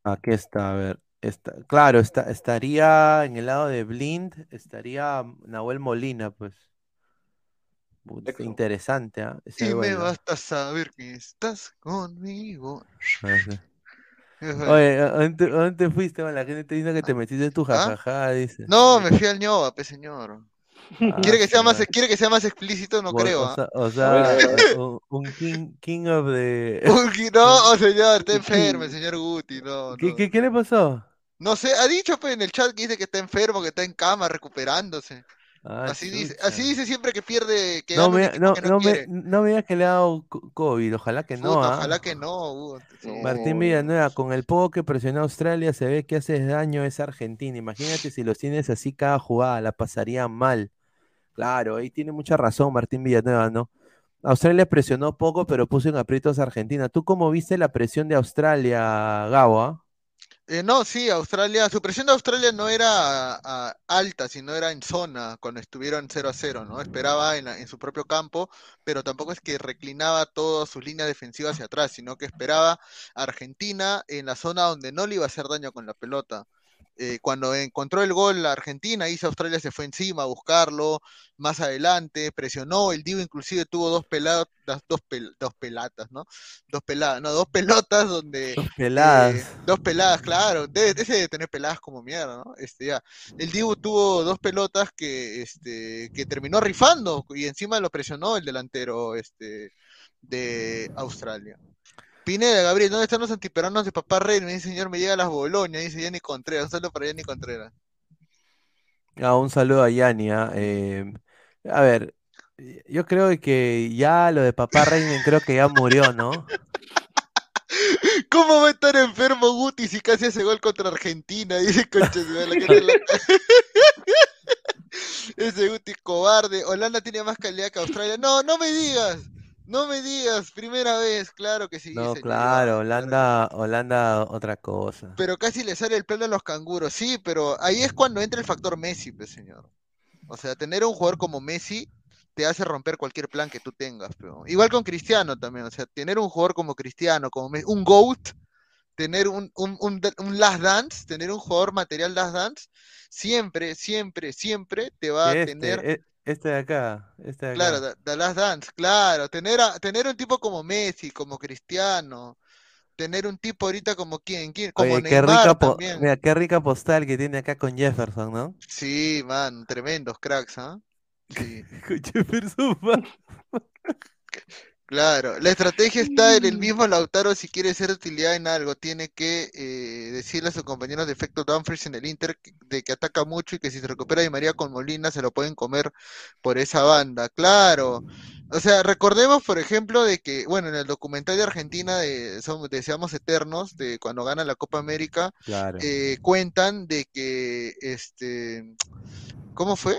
aquí está, a ver. Está, claro, está, estaría en el lado de Blind, estaría Nahuel Molina, pues. Interesante, ¿ah? Ese Y me basta saber que estás conmigo. Ajá. Oye, ¿a dónde, dónde fuiste? man? La gente te dice que te metiste tu ¿Ah? jajaja, dice. No, me fui al ñoba, pe señor. Ah, ¿Quiere que sea más, quiere que sea más explícito? No creo, O, ¿ah? sea, o sea, un, un king, king of the... (laughs) No, (laughs) señor, está enfermo el señor Guti, no, ¿Qué, no. qué, qué le pasó? No sé, ha dicho pues en el chat que dice que está enfermo, que está en cama recuperándose. Ah, Así dice, así dice siempre que pierde, que No me, no, que no no me, no me digas que le ha dado co- COVID, ojalá que no, Puta, ¿ah? ojalá que no, Hugo. Martín Villanueva, con el poco que presionó a Australia, se ve que haces daño a esa Argentina. Imagínate si los tienes así cada jugada, la pasarían mal. Claro, ahí tiene mucha razón Martín Villanueva, ¿no? Australia presionó poco, pero puso en aprietos a Argentina. ¿Tú cómo viste la presión de Australia, Gabo? ah? Eh, no, sí, Australia, su presión de Australia no era ah, alta, sino era en zona, cuando estuvieron 0 a 0, ¿no? Esperaba en, en su propio campo, pero tampoco es que reclinaba todas sus líneas defensivas hacia atrás, sino que esperaba a Argentina en la zona donde no le iba a hacer daño con la pelota. Eh, cuando encontró el gol la Argentina, sí Australia se fue encima a buscarlo, más adelante, presionó, el Divo inclusive tuvo dos peladas, dos, pel- dos pelatas, ¿no? Dos peladas, no, dos (laughs) pelotas donde Dos peladas. eh, dos peladas, claro. Debe, ese de tener peladas como mierda, ¿no? Este, ya. El Dibu tuvo dos pelotas que, este, que terminó rifando y encima lo presionó el delantero, este, de Australia. Pineda, Gabriel, ¿dónde están los antiperanos de Papá Rey? Me dice, señor, me llega a las Boloñas, dice Yanni Contreras. Un saludo para Yanni Contreras. Ah, un saludo a Yanni. ah, eh, a ver, yo creo que ya lo de Papá Reinen creo que ya murió, ¿no? (laughs) ¿Cómo va a estar enfermo Guti si casi hace gol contra Argentina? (laughs) Dice concha (laughs) Ese Guti cobarde. Holanda tiene más calidad que Australia. No, no me digas. No me digas. Primera vez, claro que sí. No, señor, claro, Holanda, Holanda, otra cosa. Pero casi le sale el plano a los canguros. Sí, pero ahí es cuando entra el factor Messi, pues, señor. O sea, tener un jugador como Messi te hace romper cualquier plan que tú tengas. Pero... Igual con Cristiano también. O sea, tener un jugador como Cristiano, como Messi, un GOAT, tener un, un, un, un Last Dance, tener un jugador material Last Dance, siempre, siempre, siempre te va a Este, tener. e- este de acá, este de acá. Claro, The, The Last Dance, claro. Tener, a, tener un tipo como Messi, como Cristiano. Tener un tipo ahorita como quién, quién, como Oye, qué Neymar rica, po- también. mira, qué rica postal que tiene acá con Jefferson, ¿no? Sí, man, tremendos cracks, ¿ah? Sí, (laughs) Con Jefferson, man. (laughs) claro. La estrategia está en el mismo Lautaro si quiere ser de utilidad en algo. Tiene que eh, decirle a sus compañeros de efecto Dumfries en el Inter de que ataca mucho y que si se recupera Di María con Molina se lo pueden comer por esa banda. Claro. O sea, recordemos, por ejemplo, de que, bueno, en el documental de Argentina de Somos, de Seamos Eternos, de cuando gana la Copa América, Claro. eh, cuentan de que, este, ¿cómo fue?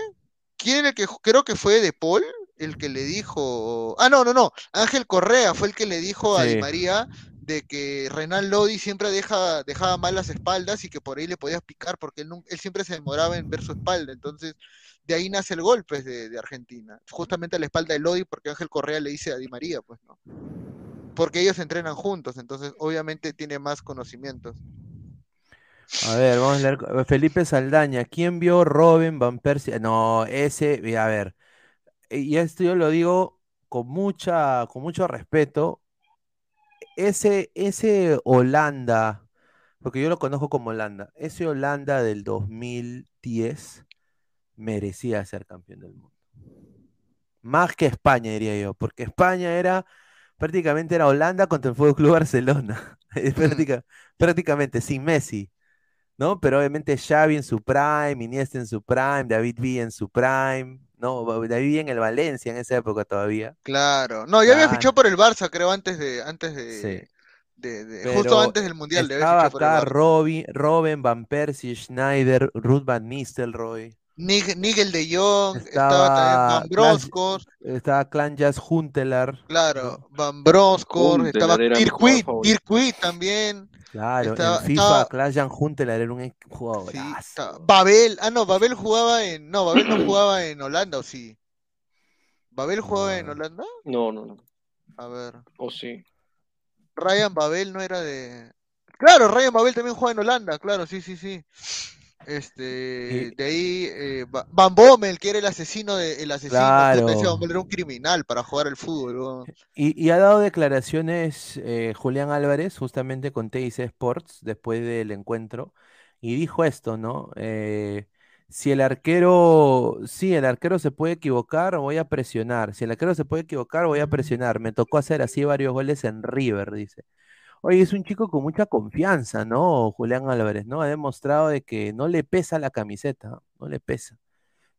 ¿Quién era el que, creo que fue De Paul, el que le dijo, ah, no, no, no, Ángel Correa fue el que le dijo a Di. María de que Renan Lodi siempre deja, dejaba mal las espaldas y que por ahí le podías picar porque él, él siempre se demoraba en ver su espalda, entonces de ahí nace el gol, pues, de, de Argentina, justamente a la espalda de Lodi porque Ángel Correa le dice a Di María, pues, ¿no? Porque ellos entrenan juntos, entonces obviamente tiene más conocimientos. A ver, vamos a leer. eh, Felipe Saldaña, ¿quién vio Robin Van Persie? No, ese, a ver, y esto yo lo digo con mucha, con mucho respeto. Ese, ese Holanda, porque yo lo conozco como Holanda, ese Holanda del 2010 merecía ser campeón del mundo. Más que España, diría yo, porque España era prácticamente era Holanda contra el Fútbol Club Barcelona. (laughs) Práctica- prácticamente sin Messi, ¿no? Pero obviamente Xavi en su prime, Iniesta en su prime, David Villa en su prime, ¿no? David Villa en el Valencia en esa época todavía. Claro. No, ya había fichado por el Barça, creo, antes de, antes de, Sí. de- de- Pero justo antes del Mundial, Estaba fichado por el acá Barça. Robin, Robin, Van Persie, Schneider, Ruth Van Nistelrooy. Nig- Nigel de Jong, estaba Estaba también Van Estaba Clan Jazz Huntelaar. claro, Van Huntelaar estaba. Dirk Witt también, Claro, Estaba- en FIFA, estaba- Clan Jan Huntelaar era un sí, estaba- Babel, ah no, Babel jugaba en, no, Babel no (clears throat) jugaba en Holanda, ¿o sí? ¿Babel jugaba en. Holanda? No, no, no. A ver, O sí. Ryan Babel no era de... Claro, Ryan Babel también juega en Holanda, claro, sí, sí, sí. Este, Y- de ahí, eh, Va- Van Bommel, que era el asesino de, el asesino, Claro. Bommel era un criminal para jugar al fútbol, y ha dado declaraciones eh, Julián Álvarez justamente con TIC Sports después del encuentro y dijo esto, ¿no? Eh, si el arquero, sí, el arquero se puede equivocar, voy a presionar. Si el arquero se puede equivocar, voy a presionar. Me tocó hacer así varios goles en River, dice. Oye, es un chico con mucha confianza, ¿no? Julián Álvarez, ¿no? Ha demostrado de que no le pesa la camiseta, no le pesa.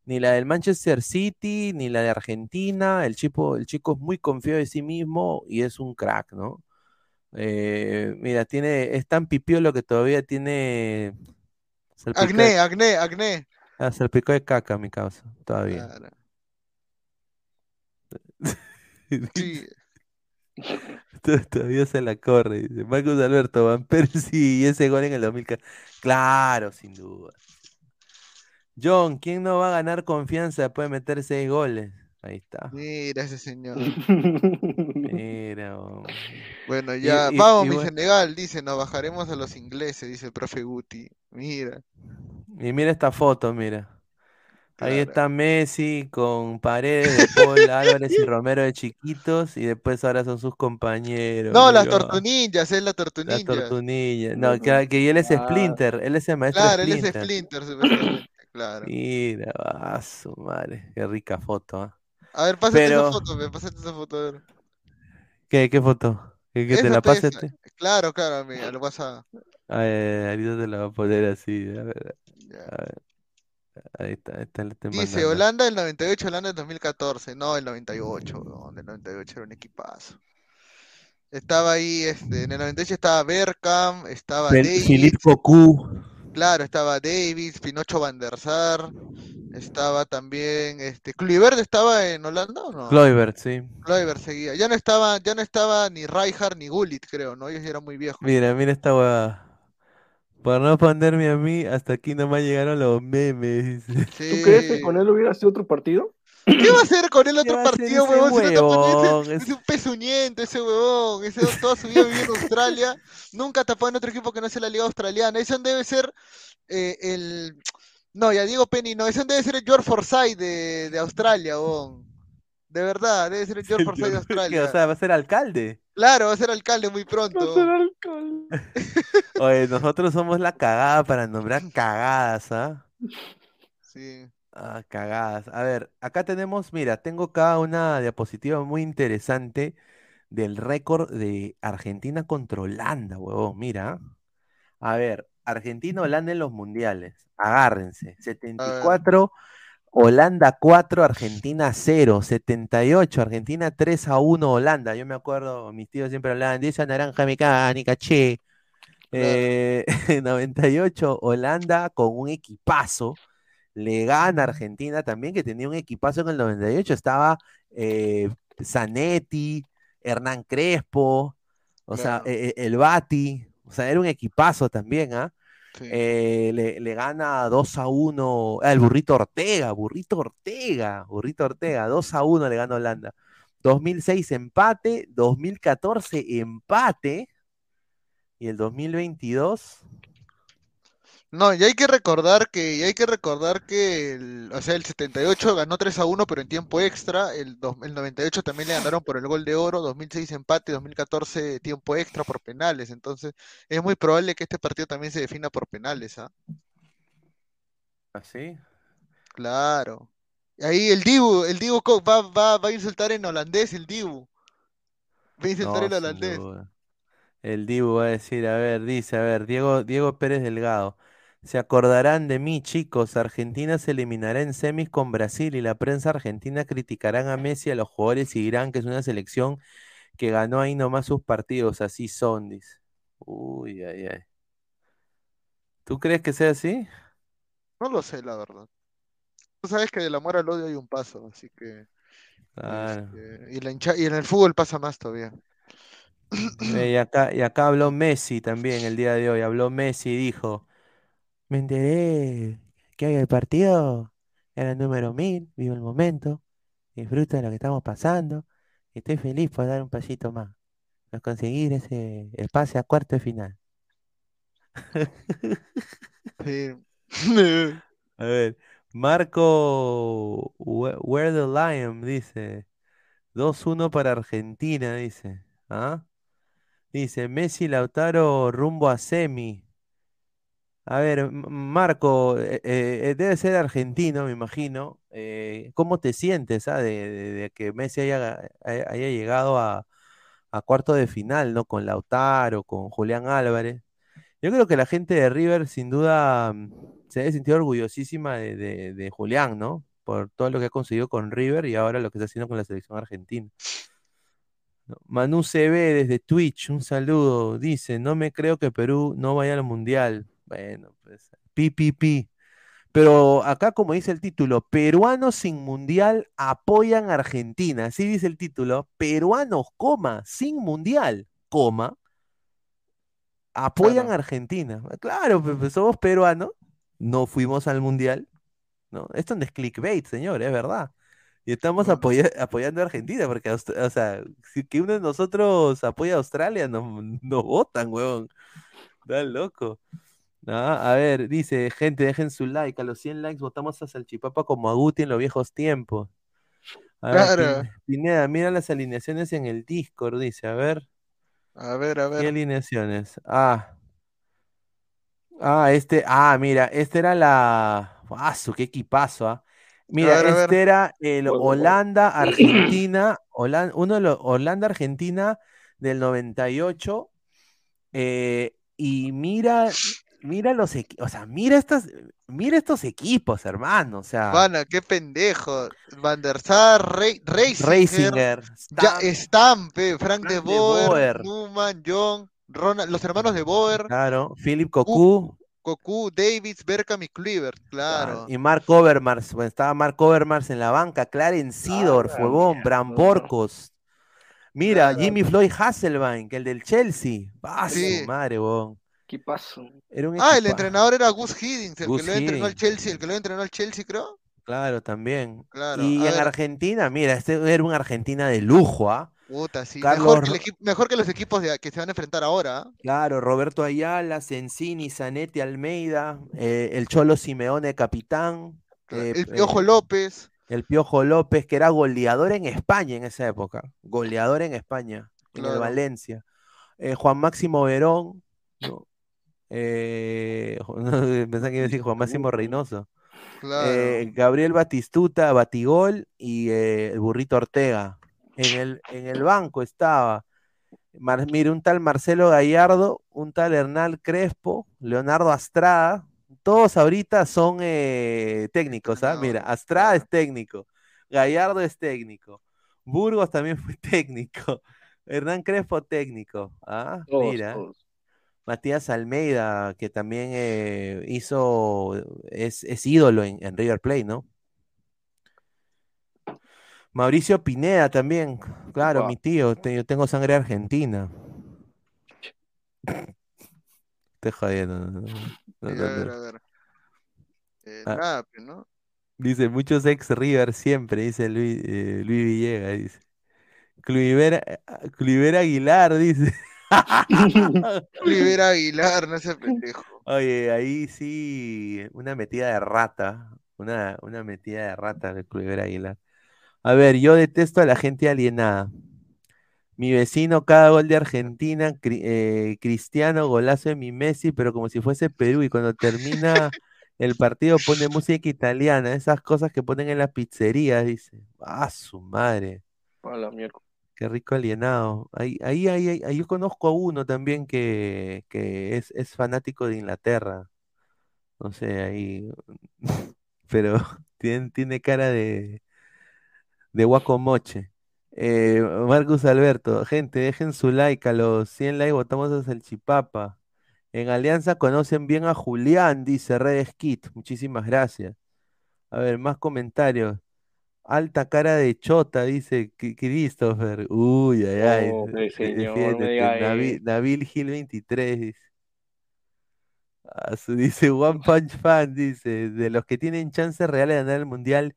Ni la del Manchester City, ni la de Argentina. El chico, el chico es muy confiado de sí mismo y es un crack, ¿no? Eh, mira, tiene, es tan pipiolo que todavía tiene Acné, acné, acné. ah, salpico de caca, mi causa, todavía. Claro. (laughs) Sí, (laughs) Todavía se la corre, dice Marcos Alberto Van Persie (laughs) y ese gol en el 2000. Claro, sin duda. John, ¿quién no va a ganar confianza después de meter seis goles? Ahí está. mira ese señor. Mira, oh. Bueno, Y- ya, y- vamos, y mi bueno. Senegal, dice, nos bajaremos a los ingleses, dice el profe Guti. Mira, Y mira esta foto, mira. Ahí Claro. está Messi con Paredes, De Paul, Álvarez y Romero de chiquitos y después ahora son sus compañeros. no, las tortunillas, es la Las tortunilla. tortunillas. No, que, que él es Ah. Splinter, él es el maestro Claro, él es Splinter. Splinter, claro. Mira, a su madre, qué rica foto. ¿ah? A ver, pásate Pero- esa foto, me pásate esa foto. a ver. ¿Qué, qué foto? ¿Que, que te la pase? ti? Claro, claro, amiga, lo vas a... Ay, ahorita te la voy a poner así. A ver, ya. a ver. Ahí está, ahí está, le estoy Dice mandando. Holanda del 98, Holanda del 2014. No, el 98, weón, el 98 era un equipazo. Estaba ahí, este, en el 98 estaba Bergkamp, estaba Fel- Davis, Philippe Cocu. claro, estaba Davis, Pinocho Van der Sar, estaba también, este, Kluivert estaba en Holanda o no? Kluivert, sí. Kluivert seguía. Ya no estaba, ya no estaba ni Rijkaard ni Gullit, creo, ¿no? Ellos ya eran muy viejos. Mira, mira esta hueá. Por no ponerme a mí, hasta aquí nomás llegaron los memes. dice. ¿Tú crees que Sí. con él hubiera sido otro partido? ¿Qué va a hacer con el ¿Qué otro partido, ese huevón? Si no Es- es un pezuñento ese huevón. Ese toda su vida vivió en Australia. Nunca tapó en otro equipo que no sea la Liga Australiana. Ese debe ser eh, el. No, ya digo Penny, no. Ese debe ser el George Forsyth de, de Australia, huevón. De verdad, debe ser el George Forsyth de ¿Qué? Australia. O sea, va a ser alcalde. Claro, va a ser alcalde muy pronto. (laughs) Oye, nosotros somos la cagada para nombrar cagadas, ¿ah? Sí. Ah, cagadas. A ver, acá tenemos, mira, tengo acá una diapositiva muy interesante del récord de Argentina contra Holanda, huevón, mira. A ver, Argentina-Holanda en los mundiales. Agárrense. 74, Holanda 4, Argentina 0. 78, Argentina 3 a 1, Holanda. Yo me acuerdo, mis tíos siempre hablaban de esa naranja mecánica, che. Eh, (laughs) 98, Holanda con un equipazo. Le gana Argentina también, que tenía un equipazo en el 98. Estaba eh, Zanetti, Hernán Crespo, o sea, Claro. eh, eh, el Bati. O sea, era un equipazo también, ¿ah? Eh, le, le gana 2 a 1 al Burrito Ortega, Burrito Ortega, Burrito Ortega, 2 a 1 le gana Holanda. 2006 empate, 2014 empate y el 2022 No, y hay que recordar que, y hay que recordar que el, o sea, el 78 ganó 3 a 1, pero en tiempo extra, el, dos- el 98 también le ganaron por el gol de oro, 2006 empate, 2014 tiempo extra por penales, entonces es muy probable que este partido también se defina por penales, ¿ah? así. Claro. Ahí el Dibu, el Dibu va, va, va a insultar en holandés, el Dibu. Va a insultar No, en holandés. El Dibu va a decir, a ver, dice, a ver, Diego, Diego Pérez Delgado. Se acordarán de mí, chicos. Argentina se eliminará en semis con Brasil y la prensa argentina criticarán a Messi, a los jugadores y dirán que es una selección que ganó ahí nomás sus partidos. Así son, dice. Uy, ay, ay. ¿Tú crees que sea así? No lo sé, la verdad. Tú sabes que del amor al odio hay un paso, así que. Claro. este, y, la hincha- y en el fútbol pasa más todavía. Eh, y acá, y acá habló Messi también el día de hoy. Habló Messi y dijo, me enteré que hay el partido, era el número 1000, vivo el momento, disfruto de lo que estamos pasando y estoy feliz por dar un pasito más, por conseguir ese, el pase a cuarto de final. Sí. (laughs) A ver, Marco Where the Lion dice, 2-1 para Argentina, dice. ¿Ah? Dice, Messi Lautaro rumbo a semi. A ver, Marco, eh, eh, debe ser argentino, me imagino. Eh, ¿cómo te sientes, ah, de, que Messi haya, llegado a, cuarto de final, ¿no? Con Lautaro, con Julián Álvarez. Yo creo que la gente de River, sin duda, mm, se debe sentir orgullosísima de, Julián, ¿no? Por todo lo que ha conseguido con River y ahora lo que está haciendo con la selección argentina. Manu CB desde Twitch, un saludo. Dice, no me creo que Perú no vaya al Mundial. Bueno, pues, pi, pi, pi. Pero acá, como dice el título, peruanos sin mundial apoyan a Argentina. Así dice el título. Peruanos, coma, sin mundial, coma, apoyan Claro. a Argentina. Claro, pues, pues, somos peruanos, no fuimos al mundial. No, esto no es clickbait, señor, es verdad. Y estamos No, no. apoya- apoyando a Argentina, porque, o sea, si que uno de nosotros apoya a Australia, nos, nos votan, huevón. Están loco. Ah, a ver, dice, gente, dejen su like. A los 100 likes votamos a Salchipapa como a Guti en los viejos tiempos. A Claro. Pin- Pineda, mira las alineaciones en el Discord, dice, a ver. A ver, a ¿Qué ver. alineaciones? Ah. Ah, este, ah, mira, este era la. ¡Ah, su qué equipazo! ah! Mira, ver, este era el bueno. Holanda, uno de los Holanda, Argentina del 98. eh, y mira, mira los equipos, o sea, mira estas, mira estos equipos, hermano. O sea, Pana, qué pendejo. Van der Sar, Rey, Reisinger, Reisinger, ya, Stam, Stamp, eh, Frank, de Frank de Boer, Boer. Newman, John, Ronald, los hermanos de Boer, claro, Philip Cocu. Cocu, Davids, Berkham y Kluivert, claro. Ah, Y Mark Overmars, bueno, estaba Mark Overmars en la banca, Clarence Seedorf, Ah, huevón, Bran Borcos. Mira, Claro. Jimmy Floyd Hasselbank, el del Chelsea. Ah, Sí. su madre, huevón. ¿Qué pasó? Era un Ah, el entrenador era Gus Hiddink, el Gus que lo entrenó al. Chelsea, el que lo entrenó al Chelsea, creo. Claro, también. Claro, Y en ver. Argentina, mira, este era una Argentina de lujo, ¿ah? Puta, sí. Carlos Mejor que, equipo, mejor que los equipos de- que se van a enfrentar ahora. ¿ah? Claro, Roberto Ayala, Sensini, Zanetti, Almeida, eh, el Cholo Simeone, capitán. eh, el Piojo eh, López. El Piojo López, que era goleador en España en esa época. Goleador en España, en el Claro. Valencia. Eh, Juan Máximo Verón. (clears throat) ¿no? Eh, (laughs) pensaba que iba a decir Juan Máximo Reynoso. Claro. Eh, Gabriel Batistuta, Batigol y eh, el Burrito Ortega. En el, en el banco estaba, Mar- mire, un tal Marcelo Gallardo, un tal Hernán Crespo, Leonardo Astrada. Todos ahorita son eh, técnicos, ¿ah? Mira, Astrada es técnico, Gallardo es técnico, Burgos también fue (laughs) técnico, Hernán Crespo técnico, ¿ah? Todos, Mira. todos. Matías Almeida, que también eh, hizo, es, es ídolo en, en River Plate, ¿no? Mauricio Pineda también, claro, mi tío, te- yo tengo sangre argentina. Estoy jodiendo. no, no, no, Sí, no, a ver, a ver. Eh, Ah. nada, ¿no? Dice, muchos ex River siempre, dice Luis, eh, Luis Villegas, dice. Cluiver, Cluiver Aguilar, dice. (laughs) (laughs) Rivera Aguilar, no ese pendejo. Oye, ahí sí, una metida de rata, una, una metida de rata de Cluiver Aguilar. A ver, yo detesto a la gente alienada. Mi vecino, cada gol de Argentina, cri- eh, Cristiano, golazo de mi Messi, pero como si fuese Perú, y cuando termina (laughs) El partido pone música italiana, esas cosas que ponen en las pizzerías, dice. Ah, su madre. A la mierda. Qué rico alienado. Ahí, ahí, ahí, yo conozco a uno también que, es, fanático de Inglaterra. No sé, ahí. (laughs) Pero (laughs) tiene, tiene cara de, de guacomoche. Eh, Marcus Alberto, gente, dejen su like a los 100 likes, votamos a Salchipapa. En Alianza conocen bien a Julián, dice Red Skit. Muchísimas gracias. A ver, más comentarios. Alta cara de chota, dice Christopher. Uy, ay, ay. De- señor, no me defiéndete. diga Navi- eso. Nabil Gil 23, dice. Ah, dice One Punch Fan, dice, de los que tienen chances reales de ganar el mundial,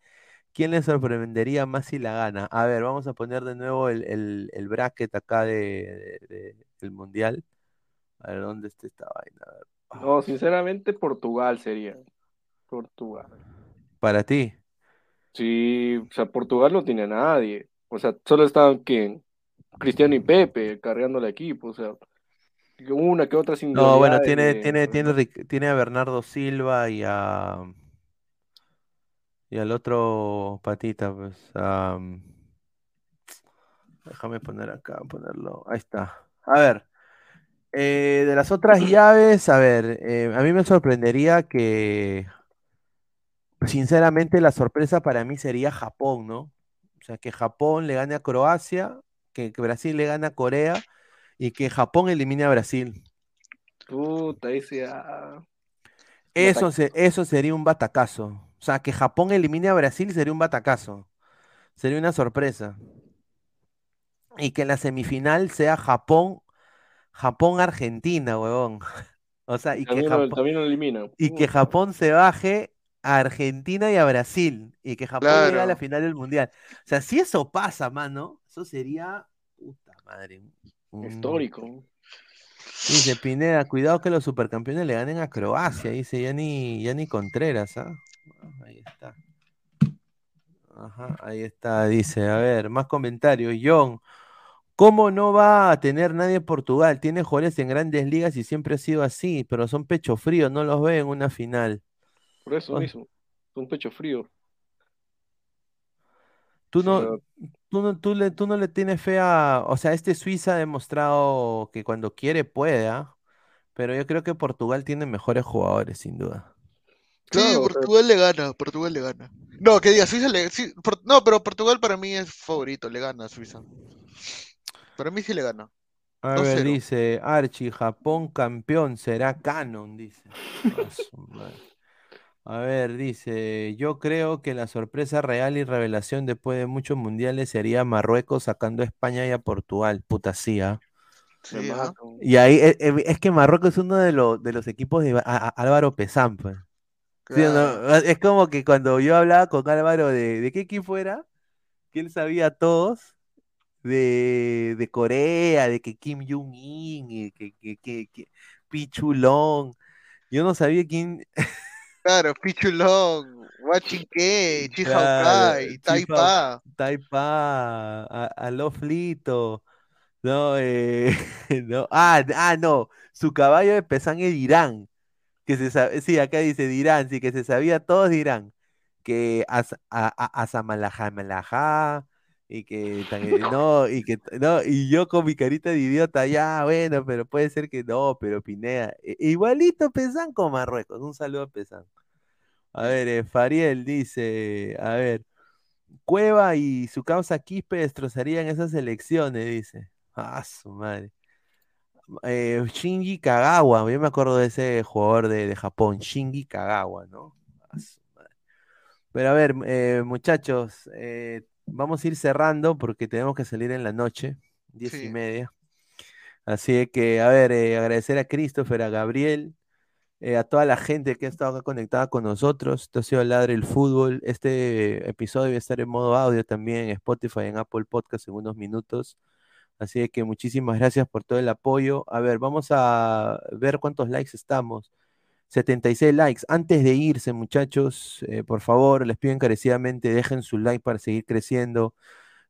¿quién les sorprendería más si la gana? A ver, vamos a poner de nuevo el, el- el bracket acá de, de- de- del mundial. A ver, ¿dónde está esta vaina? No, sinceramente, Portugal sería. Portugal. Para ti. Sí, o sea, Portugal no tiene a nadie. O sea, solo estaban ¿quién? Cristiano y Pepe cargando el equipo. O sea, una que otra No, singularidad bueno, tiene, de- tiene, tiene, tiene a Bernardo Silva y a y al otro patita, pues. déjame poner acá, ponerlo. Ahí está. A ver. eh, de las otras (clears throat) llaves, a ver, eh, a mí me sorprendería que, sinceramente, la sorpresa para mí sería Japón, ¿no? O sea, que Japón le gane a Croacia, que, que Brasil le gane a Corea y que Japón elimine a Brasil. Puta, ese. ah, Eso, se- eso sería un batacazo. O sea, que Japón elimine a Brasil sería un batacazo. Sería una sorpresa. Y que en la semifinal sea Japón, Japón-Argentina, huevón. (laughs) O sea, y que Japón, también lo elimina. y que Japón se baje a Argentina y a Brasil. Y que Japón llegue a la Claro. final del Mundial. O sea, si eso pasa, mano, eso sería. Puta madre. un- Histórico. Dice Pineda, cuidado que los supercampeones le ganen a Croacia, dice Yanni, Yanni Contreras, ¿ah? Ah, Ahí está. Ajá, ahí está, dice. A ver, más comentarios. John, ¿cómo no va a tener nadie en Portugal? Tiene jugadores en grandes ligas y siempre ha sido así, pero son pecho frío, no los ve en una final. Por eso Ay. mismo. Un pecho frío. Tú no, Pero- tú no, tú le, tú no le tienes fe a. O sea, este Suiza ha demostrado que cuando quiere puede, ¿ah? Pero yo creo que Portugal tiene mejores jugadores, sin duda. Sí, Claro, pero- Portugal le gana, Portugal le gana. No, que diga, Suiza le... sí, por- No, pero Portugal para mí es favorito, le gana a Suiza. Para mí sí le gana. A 2-0. ver, dice Archie, Japón campeón, será canon, dice. (laughs) A ver, dice, yo creo que la sorpresa real y revelación después de muchos mundiales sería Marruecos sacando a España y a Portugal. Puta sí, ¿ah? Sí, ¿ah? Y ahí eh, eh, es, que Marruecos es uno de, los de los equipos de a- a- Álvaro Pesán, pues. Es como que cuando yo hablaba con Álvaro de, ¿de qué equipo era? Que él sabía a todos de, de Corea, de que Kim Jong-un, y que, que, que, que Pichulón. Yo no sabía quién. (laughs) Claro, Pichulón, Huachinque, Chihaukai, Taipa. Taipa, a, a Loflito. No, eh, (laughs) no, ah, ah, no, su caballo de Pesán es Dirán, que se sabe, sí, acá dice Dirán, sí, que se sabía todos Dirán, que as, a, a, Asamalajamalajá, y que, no, y que, no, y yo con mi carita de idiota, ya, bueno, pero puede ser que no, pero Pineda, e- igualito Pesán con Marruecos, un saludo a Pesán. A ver, eh, Fariel dice, a ver, Cueva y su causa Quispe destrozarían esas elecciones, dice. Ah, su madre. Eh, Shinji Kagawa, yo me acuerdo de ese jugador de, de Japón, Shinji Kagawa, ¿no? Ah, su madre. Pero a ver, eh, muchachos, eh, vamos a ir cerrando porque tenemos que salir en la noche, diez y media. Así que, a ver, eh, agradecer a Christopher, a Gabriel, eh, a toda la gente que ha estado acá conectada con nosotros. Esto ha sido Ladre el Fútbol. Este episodio va a estar en modo audio también en Spotify, en Apple Podcast en unos minutos. Así que muchísimas gracias por todo el apoyo. A ver, vamos a ver cuántos likes estamos. 76 likes. Antes de irse, muchachos, eh, por favor, les pido encarecidamente, dejen su like para seguir creciendo,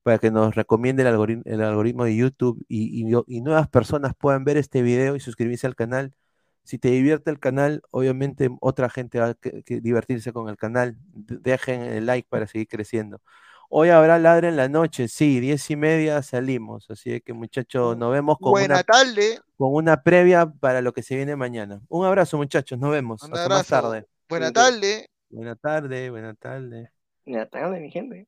para que nos recomiende el algoritmo, el algoritmo de YouTube y, nuevas personas puedan ver este video y suscribirse al canal. Si te divierte el canal, obviamente otra gente va a que- divertirse con el canal. Dejen el like para seguir creciendo. Hoy habrá ladre en la noche, sí, diez y media salimos. Así que muchachos, nos vemos con Buena una, tarde. con una previa para lo que se viene mañana. Un abrazo, muchachos, nos vemos. Un Hasta más abrazo. tarde. Buena Sí, tarde. Buena tarde, buena tarde. Ya tarde, mi gente.